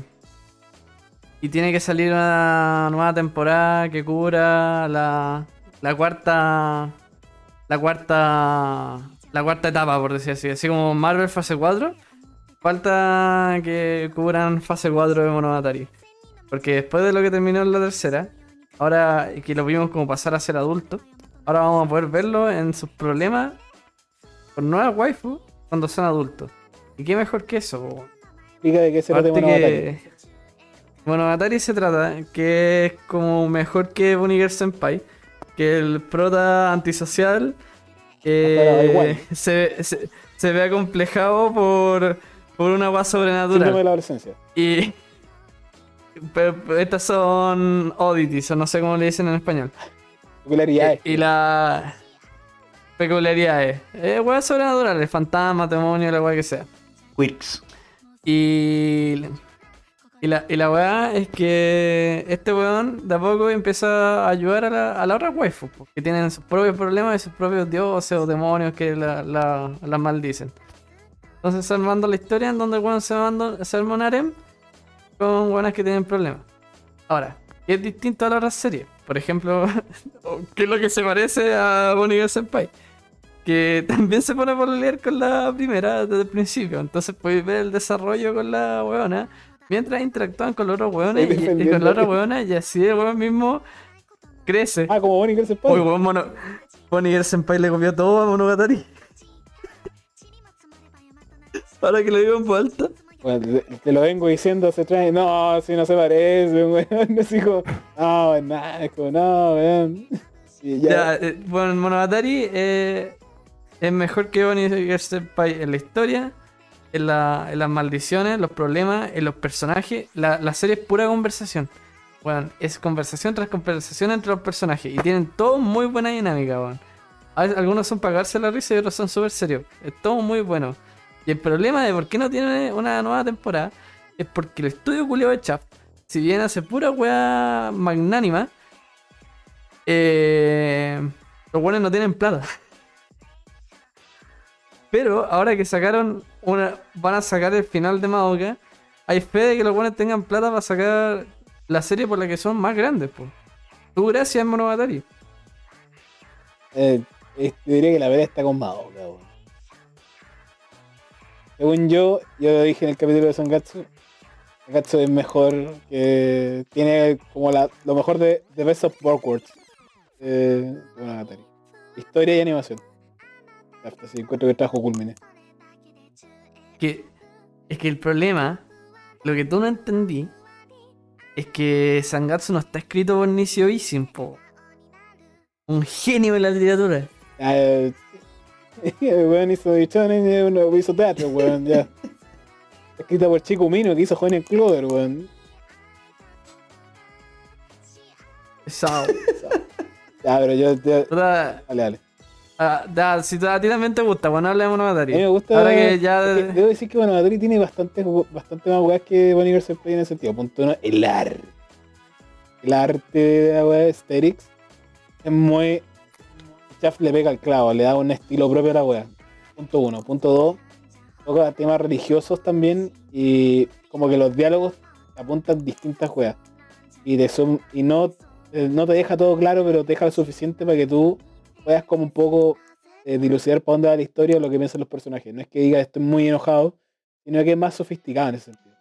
Y tiene que salir una nueva temporada que cubra la, la cuarta. La cuarta. La cuarta etapa, por decir así. Así como Marvel fase 4. Falta que cubran fase 4 de Monogatari. Porque después de lo que terminó en la tercera, ahora que lo vimos como pasar a ser adulto, ahora vamos a poder verlo en sus problemas con nuevas waifu cuando son adultos. ¿Y qué mejor que eso? Explica de qué se trata Monogatari. que Monogatari se trata que es como mejor que Bunny Girl Senpai, que el prota antisocial eh, se, se, se ve acomplejado por, por una agua Síndrome de sobrenatural. la adolescencia. Y pero, pero estas son oddities, o no sé cómo le dicen en español. Peculiaridades. Y, y la peculiaridades. Eh, weas sobrenaturales, fantasmas, demonios, la wea que sea. Quirks. Y, y, la, y la weá es que este weón de a poco empieza a ayudar a la, a la otra waifu, que tienen sus propios problemas y sus propios dioses o demonios que la, la, la maldicen. Entonces se armando la historia en donde el weón se, manda, se arma un harem con weonas que tienen problemas. Ahora, ¿qué es distinto a la otra serie? Por ejemplo, ¿qué es lo que se parece a Bonnie Senpai? que también se pone por leer con la primera desde el principio. Entonces puedes ver el desarrollo con la weona mientras interactúan con los otros weones y, y con la otra weona y así el weón mismo crece. Ah, como Bonnie Girl Senpai. Uy, weón, mono. Bonnie Girl Senpai le copió todo a Monogatari. Ahora que lo digo en voz alta. Bueno, te, te lo vengo diciendo hace tres. No, si no se parece, weón. Es como, no, nada, como, no, weón. Ya, Ya, eh, bueno, Monogatari eh, es mejor que Bonnie Senpai en la historia, en, la- en las maldiciones, los problemas, en los personajes. La, la serie es pura conversación. Bueno, es conversación tras conversación entre los personajes. Y tienen todo muy buena dinámica, veces Algunos son para cagarse la risa y otros son súper serios. Es todo muy bueno. Y el problema de por qué no tiene una nueva temporada es porque el estudio culiao de Shaft, si bien hace pura weá magnánima, eh, los buenos no tienen plata. Pero ahora que sacaron una. van a sacar el final de Madoka, hay fe de que los buenos tengan plata para sacar la serie por la que son más grandes, pues. Tú gracias, Monogatari. eh, eh, diría que la verdad está con Madoka. Según yo, yo lo dije en el capítulo de Sangatsu. Sangatsu es mejor, que tiene como la, lo mejor de The Best of Both Worlds. Eh, Monogatari. Historia y animación. Así encuentro que trajo culmine. Que, es que el problema, lo que tú no entendí, es que Sangatsu no está escrito por Nishio Isin, po. Un genio de la literatura. Ah, eh, el weón hizo y uno hizo teatro, weón, ya. Escrita por Chico Mino que hizo Johnny Clover, weón. Pesado. Ya, pero yo, ya- Puta, dale, dale. ah, da, si a ti también te gusta, bueno, hablemos de A Monogatari. mí me gusta. Ahora que ya. debo decir que Monogatari tiene bastante, bastante más weas que Universal Play en ese sentido. Punto uno, el arte. El arte de la wea de Asterix es muy. Chaf le pega al clavo, le da un estilo propio a la wea. Punto uno. Punto dos, toca temas religiosos también y como que los diálogos apuntan distintas weas. Y, son, y no, eh, no te deja todo claro, pero te deja lo suficiente para que tú puedas como un poco eh, dilucidar para dónde va la historia o lo que piensan los personajes. No es que diga estoy muy enojado, sino que es más sofisticado en ese sentido.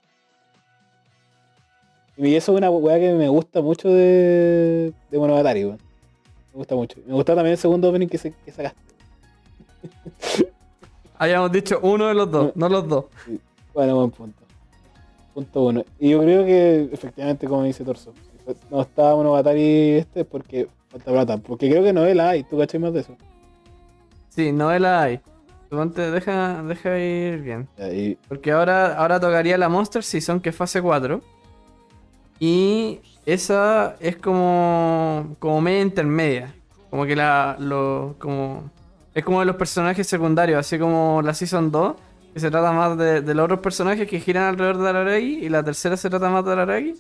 Y eso es una weá que me gusta mucho de, de Monogatari. Me gusta mucho. Me gusta también el segundo opening que, se, que sacaste. Habíamos dicho uno de los dos, no los dos. Bueno, buen punto. Punto uno. Y yo creo que efectivamente, como dice Torso, no está Monogatari este porque falta plata. Porque creo que novela hay, ¿tú cachai más de eso? Sí, novela hay. Deja, deja ir bien. Porque ahora, ahora tocaría la Monster Season, que es fase 4. Y esa es como, como media intermedia. Como que la. Lo, como, es como de los personajes secundarios, así como la Season 2, que se trata más de, los otros personajes que giran alrededor de Araragi. Y la tercera se trata más de Araragi.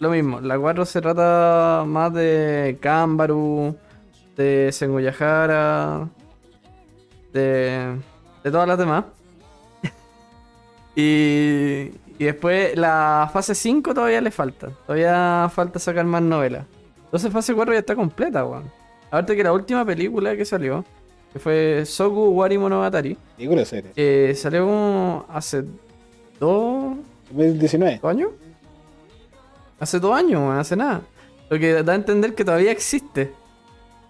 Lo mismo, la 4 se trata más de Kambaru, de Senguyahara, de, de todas las demás. y, y después la fase 5 todavía le falta. Todavía falta sacar más novelas. Entonces fase 4 ya está completa, weón. Aparte que la última película que salió, que fue Soku Wari Monogatari, Película serie. eh, salió como hace dos, 2019. ¿Dos años? Hace dos años, weón, hace nada. Lo que da a entender que todavía existe.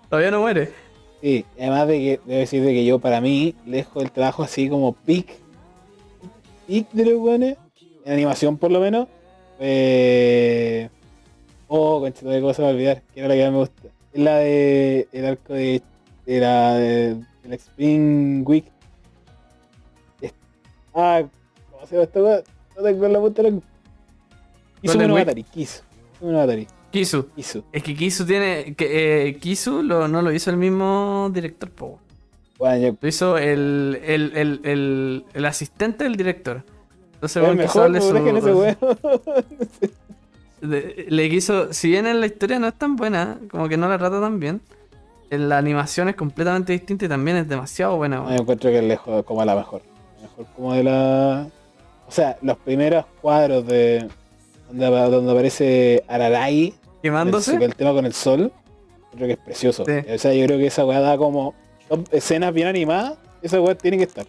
Todavía no muere. Sí, además de que debo decir de que yo para mí lejos del trabajo así como pic, pic de los weones, en animación por lo menos, eh... oh, conchito de cosas a olvidar, que era la que más me gusta. Es la de el arco de, de la de, del Spring Week. Ah, ¿cómo se llama esta weá? No tengo la punta de la... Kisu Monogatari, Kisu. Monogatari, Kisu. Kisu. Es que Kisu tiene. Que, eh, Kisu lo- no lo hizo el mismo director, po. Bueno, yo- Lo hizo el, el, el, el, el asistente del director. Entonces, es mejor, darle pues, su- ese de- le quiso. Si bien en la historia no es tan buena, como que no la trata tan bien. En la animación es completamente distinta y también es demasiado buena. Yo encuentro que es lejos como la mejor. Mejor como de la. O sea, los primeros cuadros de. Donde, apa- donde aparece Ararai. Quemándose. El, el tema con el sol. Creo que es precioso. Sí. O sea, yo creo que esa weá da como. son escenas bien animadas. Esa weá tiene que estar.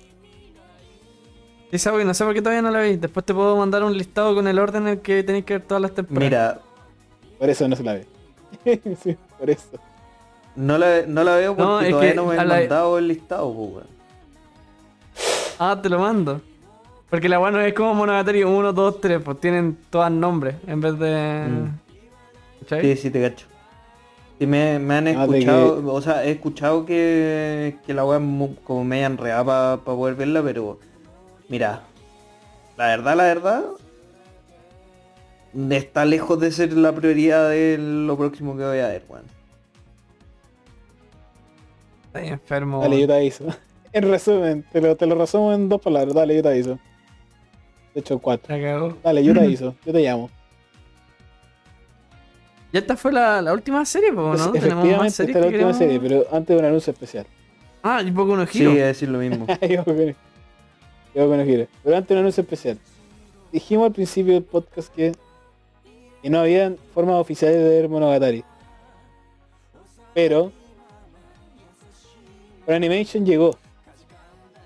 Sabe que no sé por qué todavía no la vi. Después te puedo mandar un listado con el orden en el que tenéis que ver todas las temporadas. Mira, Por eso no se la ve. sí, por eso. no la, no la veo porque No, es todavía que no me han la- mandado el listado, pues, weón. Ah, te lo mando. Porque la bueno es como Monogatari 1, 2, 3, pues tienen todas nombres en vez de. Mm. Sí, sí, te cacho. Sí, me, me han Ah, de escuchado, o sea, he escuchado que, que la weá es mu- como media enredada para poder verla, pero mira, la verdad, la verdad, está lejos de ser la prioridad de lo próximo que voy a ver, weón. Estoy enfermo. Dale, yo te aviso. En resumen, te lo, te lo resumo en dos palabras. Dale, yo te aviso. De hecho, cuatro. Dale, yo te aviso. Yo te llamo. Ya esta fue la, la última serie, po, ¿no? Pues, Tenemos más efectivamente, esta es la última queremos- serie, pero antes de un anuncio especial. Ah, y poco uno Sí, giro. voy a decir lo mismo. De un anuncio especial. Dijimos al principio del podcast que, que no había formas oficiales de ver Monogatari. Pero Animation llegó.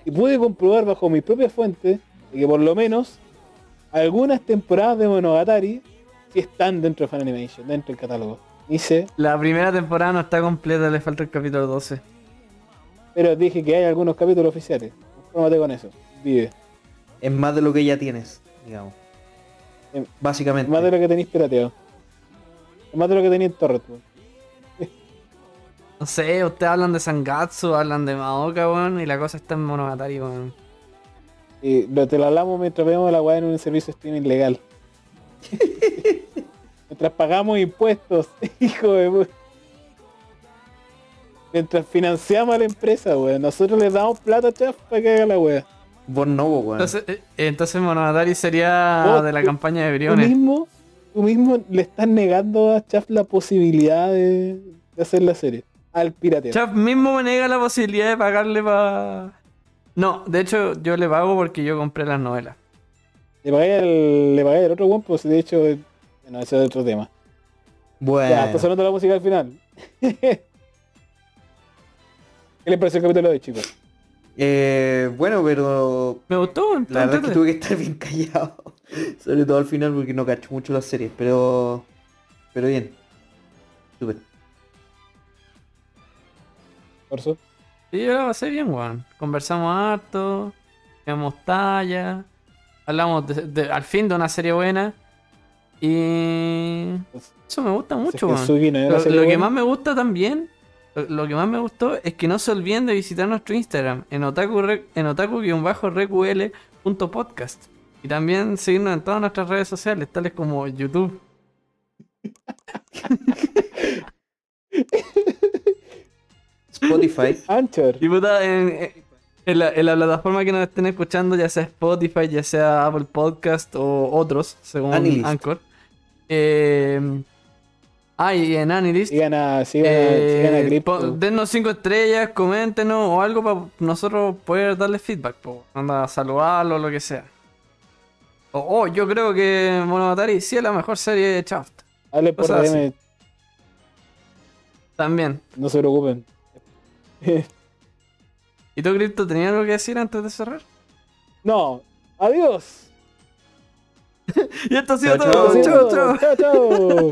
Y pude comprobar bajo mis propias fuentes de que por lo menos algunas temporadas de Monogatari sí están dentro de Funimation, dentro del catálogo. Dice, La primera temporada no está completa, le falta el capítulo 12. pero dije que hay algunos capítulos oficiales. Confórmate con eso. Vive. es más de lo que ya tienes, digamos. Em, Básicamente. Más de lo que tenéis pirateado. Más de lo que tenéis en torrent, weón. No sé, ustedes hablan de Sangatsu, hablan de Maoka, weón, y la cosa está en Monogatari, weón. Y lo, te lo hablamos mientras vemos la weá en un servicio de streaming legal. mientras pagamos impuestos, hijo de pu- Mientras financiamos a la empresa, weón. Nosotros les damos plata, chaf, para que haga la weá. Vos no, weón. Entonces, eh, entonces Monogatari sería Vos, de la tú- campaña de Tú Briones. mismo, tú mismo le estás negando a Chaf la posibilidad de, de hacer la serie. Al pirateo. Chaf mismo me niega la posibilidad de pagarle para... No, de hecho yo le pago porque yo compré las novelas. Le pagué el, le pagué el otro one, pues de hecho, eh, bueno, ese es otro tema. Bueno. Ya, está sonando la música al final. ¿Qué les pareció el capítulo de chicos? Eh, bueno, pero Me gustó, la verdad es que tuve que estar bien callado. Sobre todo al final porque no cacho mucho las series, pero. Pero bien. Súper. Corso. Sí, yo la pasé bien, weón. Conversamos harto, hicimos talla, hablamos de- de- al fin de una serie buena. Y eso me gusta mucho, Es que weón. Lo, que más me gusta también, lo, que más me gustó es que no se olviden de visitar nuestro Instagram en otaku en otaku-reql.podcast y también seguirnos en todas nuestras redes sociales, tales como YouTube. Spotify. Anchor. Y puta, en, en la, en la plataforma que nos estén escuchando, ya sea Spotify, ya sea Apple Podcast o otros, según Anilist. Anchor. Eh, ah, y en Anilist. Sigan a, sigan, a- Eh, sigan a Crypto. pon- dennos cinco estrellas, coméntenos o algo para nosotros poder darle feedback, po. anda saludarlo o lo que sea. O oh, yo creo que Monogatari sí es la mejor serie de Shaft. Hable por DM, También. no se preocupen. ¿Y tú, Crypto, tenías algo que decir antes de cerrar? no, adiós. Y esto ha sido todo. Chao, chao. chao. chao.